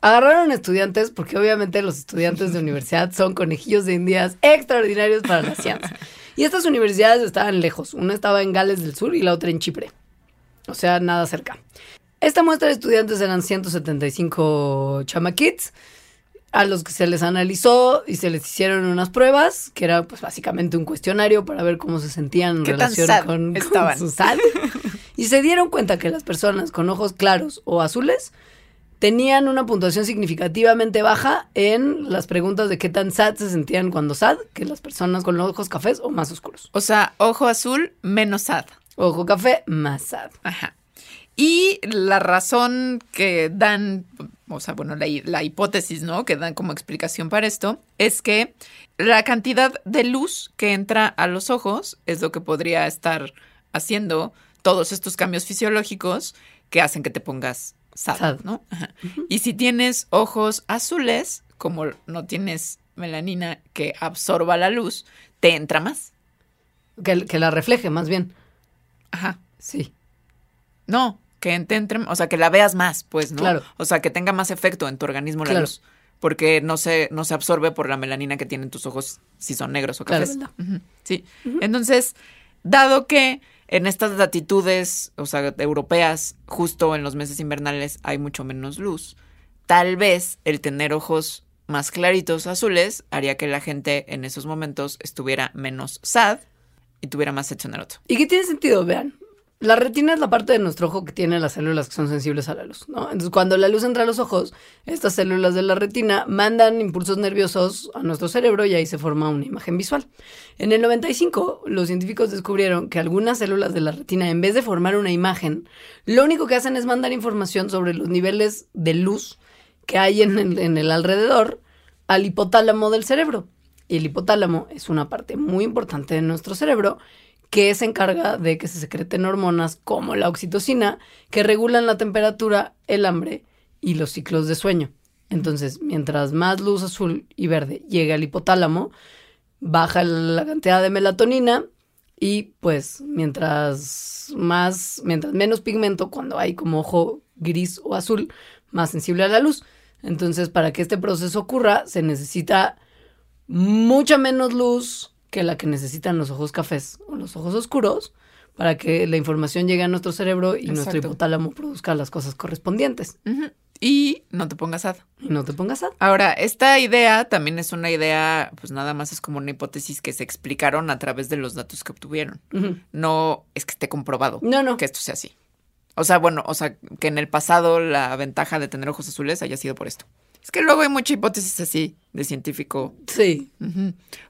agarraron estudiantes, porque obviamente los estudiantes de universidad son conejillos de indias extraordinarios para la ciencia. Y estas universidades estaban lejos. Una estaba en Gales del Sur y la otra en Chipre. O sea, nada cerca. Esta muestra de estudiantes eran 175 chamaquits a los que se les analizó y se les hicieron unas pruebas, que era pues básicamente un cuestionario para ver cómo se sentían en ¿Qué tan relación con, con su SAD. Y se dieron cuenta que las personas con ojos claros o azules tenían una puntuación significativamente baja en las preguntas de qué tan sad se sentían cuando sad que las personas con los ojos cafés o más oscuros. O sea, ojo azul menos sad. Ojo café, más sad. Ajá. Y la razón que dan, o sea, bueno, la, la, hipótesis, ¿no? Que dan como explicación para esto es que la cantidad de luz que entra a los ojos es lo que podría estar haciendo todos estos cambios fisiológicos que hacen que te pongas sad, sad. ¿no? Ajá. Uh -huh. Y si tienes ojos azules, como no tienes melanina que absorba la luz, te entra más. Que, que la refleje, más bien. Ajá. Sí. No, que te entre, o sea, que la veas más, pues, ¿no? Claro. O sea, que tenga más efecto en tu organismo la Claro. luz. Porque no se, no se absorbe por la melanina que tienen tus ojos si son negros o Claro, cafés. ¿verdad? Ujú, Sí. Entonces, dado que en estas latitudes, o sea, europeas, justo en los meses invernales hay mucho menos luz, tal vez el tener ojos más claritos azules haría que la gente en esos momentos estuviera menos sad y tuviera más sexo otro. Y que tiene sentido, vean. La retina es la parte de nuestro ojo que tiene las células que son sensibles a la luz. Entonces, cuando la luz entra a los ojos, estas células de la retina mandan impulsos nerviosos a nuestro cerebro y ahí se forma una imagen visual. En el 95, los científicos descubrieron que algunas células de la retina, en vez de formar una imagen, lo único que hacen es mandar información sobre los niveles de luz que hay en el alrededor al hipotálamo del cerebro. Y el hipotálamo es una parte muy importante de nuestro cerebro que se encarga de que se secreten hormonas como la oxitocina, que regulan la temperatura, el hambre y los ciclos de sueño. Entonces, mientras más luz azul y verde llegue al hipotálamo, baja la cantidad de melatonina y pues mientras más, mientras menos pigmento, cuando hay como ojo gris o azul, más sensible a la luz. Entonces, para que este proceso ocurra, se necesita mucha menos luz que la que necesitan los ojos cafés o los ojos oscuros para que la información llegue a nuestro cerebro y nuestro hipotálamo produzca las cosas correspondientes. Y no te pongas sad. Y no te pongas a... Ahora, esta idea también es una idea, pues nada más es como una hipótesis que se explicaron a través de los datos que obtuvieron. No es que esté comprobado No, no. que esto sea así. O sea, bueno, o sea, que en el pasado la ventaja de tener ojos azules haya sido por esto. Es que luego hay mucha hipótesis así de científico. Sí.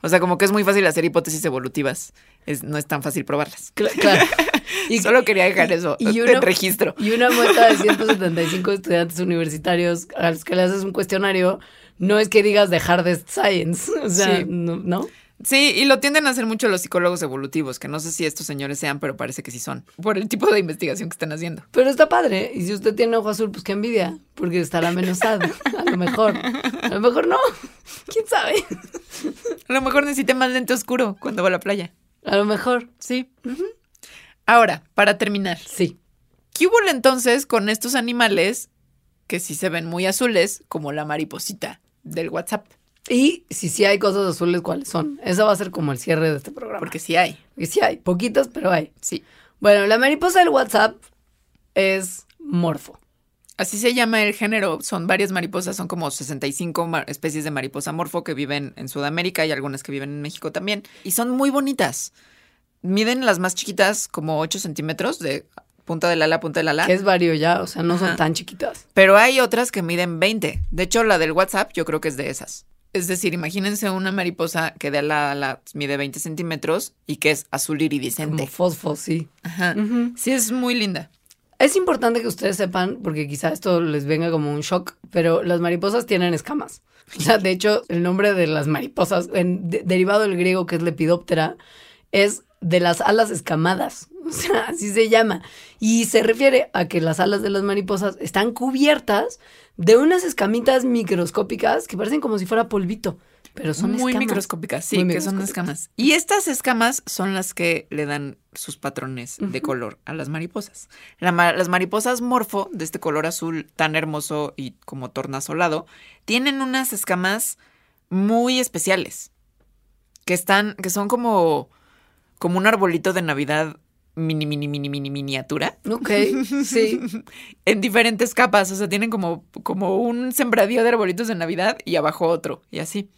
O sea, como que es muy fácil hacer hipótesis evolutivas. Es, no es tan fácil probarlas. cl- claro. Y, Solo quería dejar eso y en uno- registro. y una muestra de 175 estudiantes universitarios a los que le haces un cuestionario, no es que digas de hardest science. O sea, Sí. no, ¿no? Sí, y lo tienden a hacer mucho los psicólogos evolutivos, que no sé si estos señores sean, pero parece que sí son, por el tipo de investigación que están haciendo. Pero está padre. Y si usted tiene ojo azul, pues qué envidia. Porque estará sad. A lo mejor. A lo mejor no. ¿Quién sabe? A lo mejor necesite más lente oscuro cuando va a la playa. A lo mejor. Sí. Ahora, para terminar, Sí. ¿qué hubo entonces con estos animales que sí se ven muy azules, como la mariposita del WhatsApp? Y si sí hay cosas azules, ¿cuáles son? Esa va a ser como el cierre de este programa. Porque sí hay. Y sí hay. Poquitas, pero hay. Sí. Bueno, la mariposa del WhatsApp es morfo. Así se llama el género. Son varias mariposas, son como 65 ma- especies de mariposa morfo que viven en Sudamérica y algunas que viven en México también. Y son muy bonitas. Miden las más chiquitas como 8 centímetros de punta del ala a punta del ala. Que es vario ya. O sea, no son Ajá. tan chiquitas. Pero hay otras que miden 20. De hecho, la del WhatsApp yo creo que es de esas. Es decir, imagínense una mariposa que de ala a ala mide 20 centímetros y que es azul iridiscente. Como fosfo, sí. Ajá. Sí, es muy linda. Es importante que ustedes sepan, porque quizá esto les venga como un shock, pero las mariposas tienen escamas. O sea, de hecho, el nombre de las mariposas, en- de- derivado del griego que es lepidóptera, es de las alas escamadas. O sea, así se llama. Y se refiere a que las alas de las mariposas están cubiertas de unas escamitas microscópicas que parecen como si fuera polvito, pero son muy escamas. microscópicas, sí, Muy que son escamas. Y estas escamas son las que le dan sus patrones de color a las mariposas. La ma- las mariposas morfo, de este color azul tan hermoso y como tornasolado, tienen unas escamas muy especiales. Que están, que son como, como un arbolito de Navidad mini, mini, mini, mini, miniatura. Ok, sí. En diferentes capas, o sea, tienen como, como un sembradío de arbolitos de Navidad y abajo otro, y así.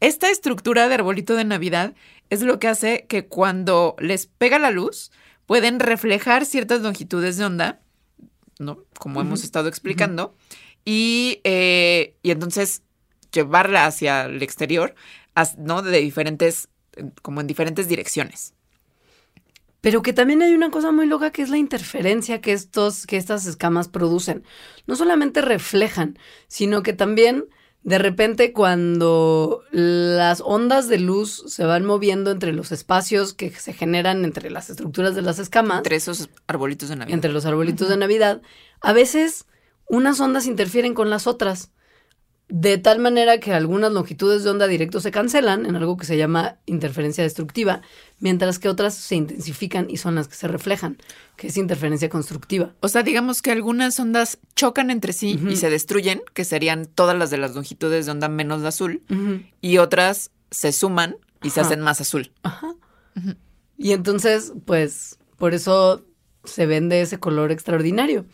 Esta estructura de arbolito de Navidad es lo que hace que cuando les pega la luz, pueden reflejar ciertas longitudes de onda, ¿no? Como hemos estado explicando, y, eh, y entonces llevarla hacia el exterior, ¿no? De diferentes, como en diferentes direcciones. Pero que también hay una cosa muy loca que es la interferencia que, estos, que estas escamas producen. No solamente reflejan, sino que también de repente cuando las ondas de luz se van moviendo entre los espacios que se generan entre las estructuras de las escamas, Entre esos arbolitos de Navidad. entre los arbolitos de Navidad, a veces unas ondas interfieren con las otras. De tal manera que algunas longitudes de onda directo se cancelan en algo que se llama interferencia destructiva, mientras que otras se intensifican y son las que se reflejan, que es interferencia constructiva. O sea, digamos que algunas ondas chocan entre sí y se destruyen, que serían todas las de las longitudes de onda menos la azul, y otras se suman y se Ajá. hacen más azul. Y entonces, pues, por eso se ven de ese color extraordinario.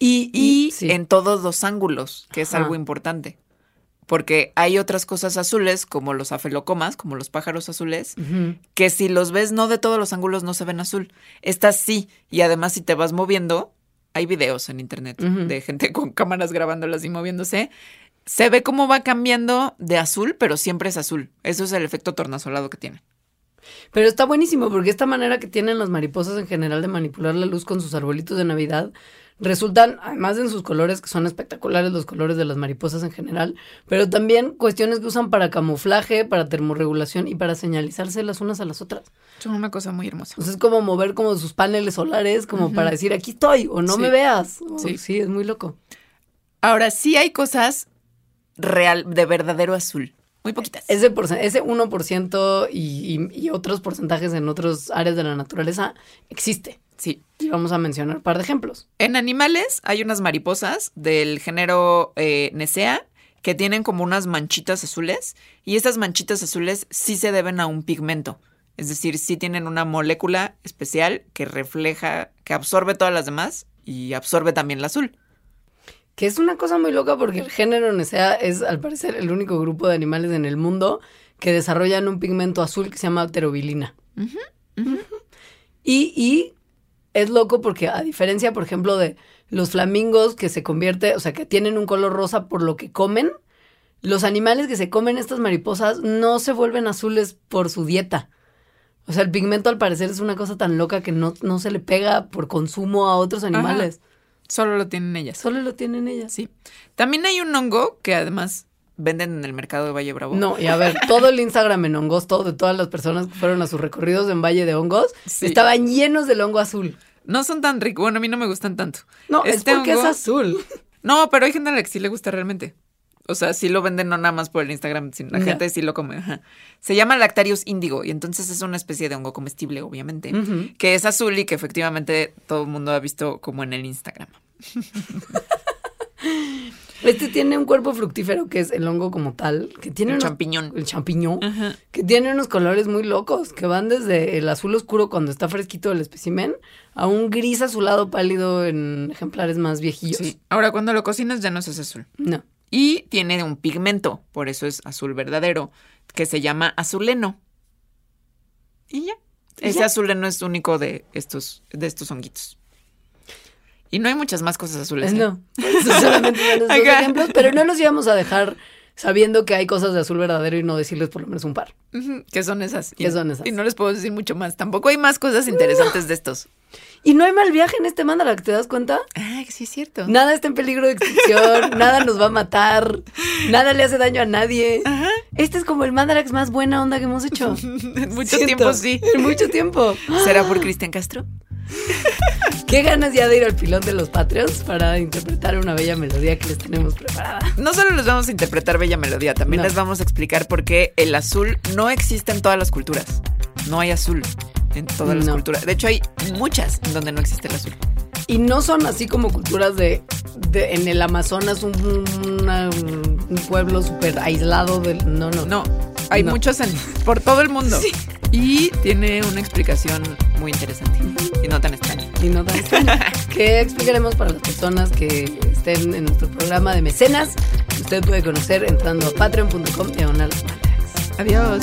Y, Y sí. en todos los ángulos, que es Ajá. algo importante. Porque hay otras cosas azules, como los afelocomas, como los pájaros azules, que si los ves no de todos los ángulos no se ven azul. Estas sí. Y además si te vas moviendo, hay videos en internet de gente con cámaras grabándolas y moviéndose. Se ve cómo va cambiando de azul, pero siempre es azul. Eso es el efecto tornasolado que tiene. Pero está buenísimo porque esta manera que tienen las mariposas en general de manipular la luz con sus arbolitos de Navidad resultan, además de en sus colores, que son espectaculares los colores de las mariposas en general, pero también cuestiones que usan para camuflaje, para termorregulación y para señalizarse las unas a las otras. Son una cosa muy hermosa. Entonces es como mover como sus paneles solares, como para decir aquí estoy o no Sí. me veas. O- Sí. sí, es muy loco. Ahora sí hay cosas real, de verdadero azul. Muy poquitas. Ese, ese 1% y, y- y otros porcentajes en otras áreas de la naturaleza existe. Sí. Y vamos a mencionar un par de ejemplos. En animales hay unas mariposas del género eh, Nesea que tienen como unas manchitas azules y estas manchitas azules sí se deben a un pigmento. Es decir, sí tienen una molécula especial que refleja, que absorbe todas las demás y absorbe también el azul. Que es una cosa muy loca porque el género Nesea es, al parecer, el único grupo de animales en el mundo que desarrollan un pigmento azul que se llama pterobilina. Y, y es loco porque a diferencia, por ejemplo, de los flamingos que se convierte, o sea, que tienen un color rosa por lo que comen, los animales que se comen estas mariposas no se vuelven azules por su dieta. O sea, el pigmento al parecer es una cosa tan loca que no, no se le pega por consumo a otros animales. Solo lo tienen ellas. Solo lo tienen ellas. Sí. También hay un hongo que además venden en el mercado de Valle Bravo. No, y a ver, todo el Instagram en hongos, todo de todas las personas que fueron a sus recorridos en Valle de Hongos, Sí. estaban llenos del hongo azul. No son tan ricos. Bueno, a mí no me gustan tanto. No, es Este porque es azul. No, pero hay gente a la que sí le gusta realmente. O sea, sí lo venden no nada más por el Instagram, sino la gente sí lo come. ajá. Se llama Lactarius índigo y entonces es una especie de hongo comestible, obviamente, que es azul y que efectivamente todo el mundo ha visto como en el Instagram. Este tiene un cuerpo fructífero que es el hongo como tal, que tiene El unos- champiñón. el champiñón, Ajá. que tiene unos colores muy locos, que van desde el azul oscuro cuando está fresquito el espécimen a un gris azulado pálido en ejemplares más viejillos. Sí. Ahora, cuando lo cocinas ya no es azul. No. Y tiene un pigmento, por eso es azul verdadero, que se llama azuleno. Y ya. ¿Y Ese ya? azuleno es único de estos, de estos honguitos. Y no hay muchas más cosas azules. ¿eh? No. Esos solamente los dos ejemplos, pero no los íbamos a dejar sabiendo que hay cosas de azul verdadero y no decirles por lo menos un par. Ujú, ¿Qué son esas? Y, ¿Qué son esas? Y no les puedo decir mucho más. Tampoco hay más cosas interesantes de estos. Y no hay mal viaje en este mandala, ¿te das cuenta? Ah, sí es cierto. Nada está en peligro de extinción, nada nos va a matar, nada le hace daño a nadie. Ajá. Este es como el Mandarax más buena onda que hemos hecho. En mucho Siento. tiempo sí. En mucho tiempo. ¿Será por Cristian Castro? Qué ganas ya de ir al pilón de los Patreons para interpretar una bella melodía que les tenemos preparada. No solo les vamos a interpretar Bella Melodía, también No. les vamos a explicar por qué el azul no existe en todas las culturas. No hay azul en todas las culturas. De hecho, hay muchas en donde no existe el azul. Y no son así como culturas de, de- en el Amazonas, un, una- un pueblo súper aislado del. No, no. No, hay No. muchos en- por todo el mundo. Y tiene una explicación muy interesante y no tan extraña. Y no tan extraño. que explicaremos para las personas que estén en nuestro programa de mecenas. Usted puede conocer entrando a patreon.com Mandarax. Adiós.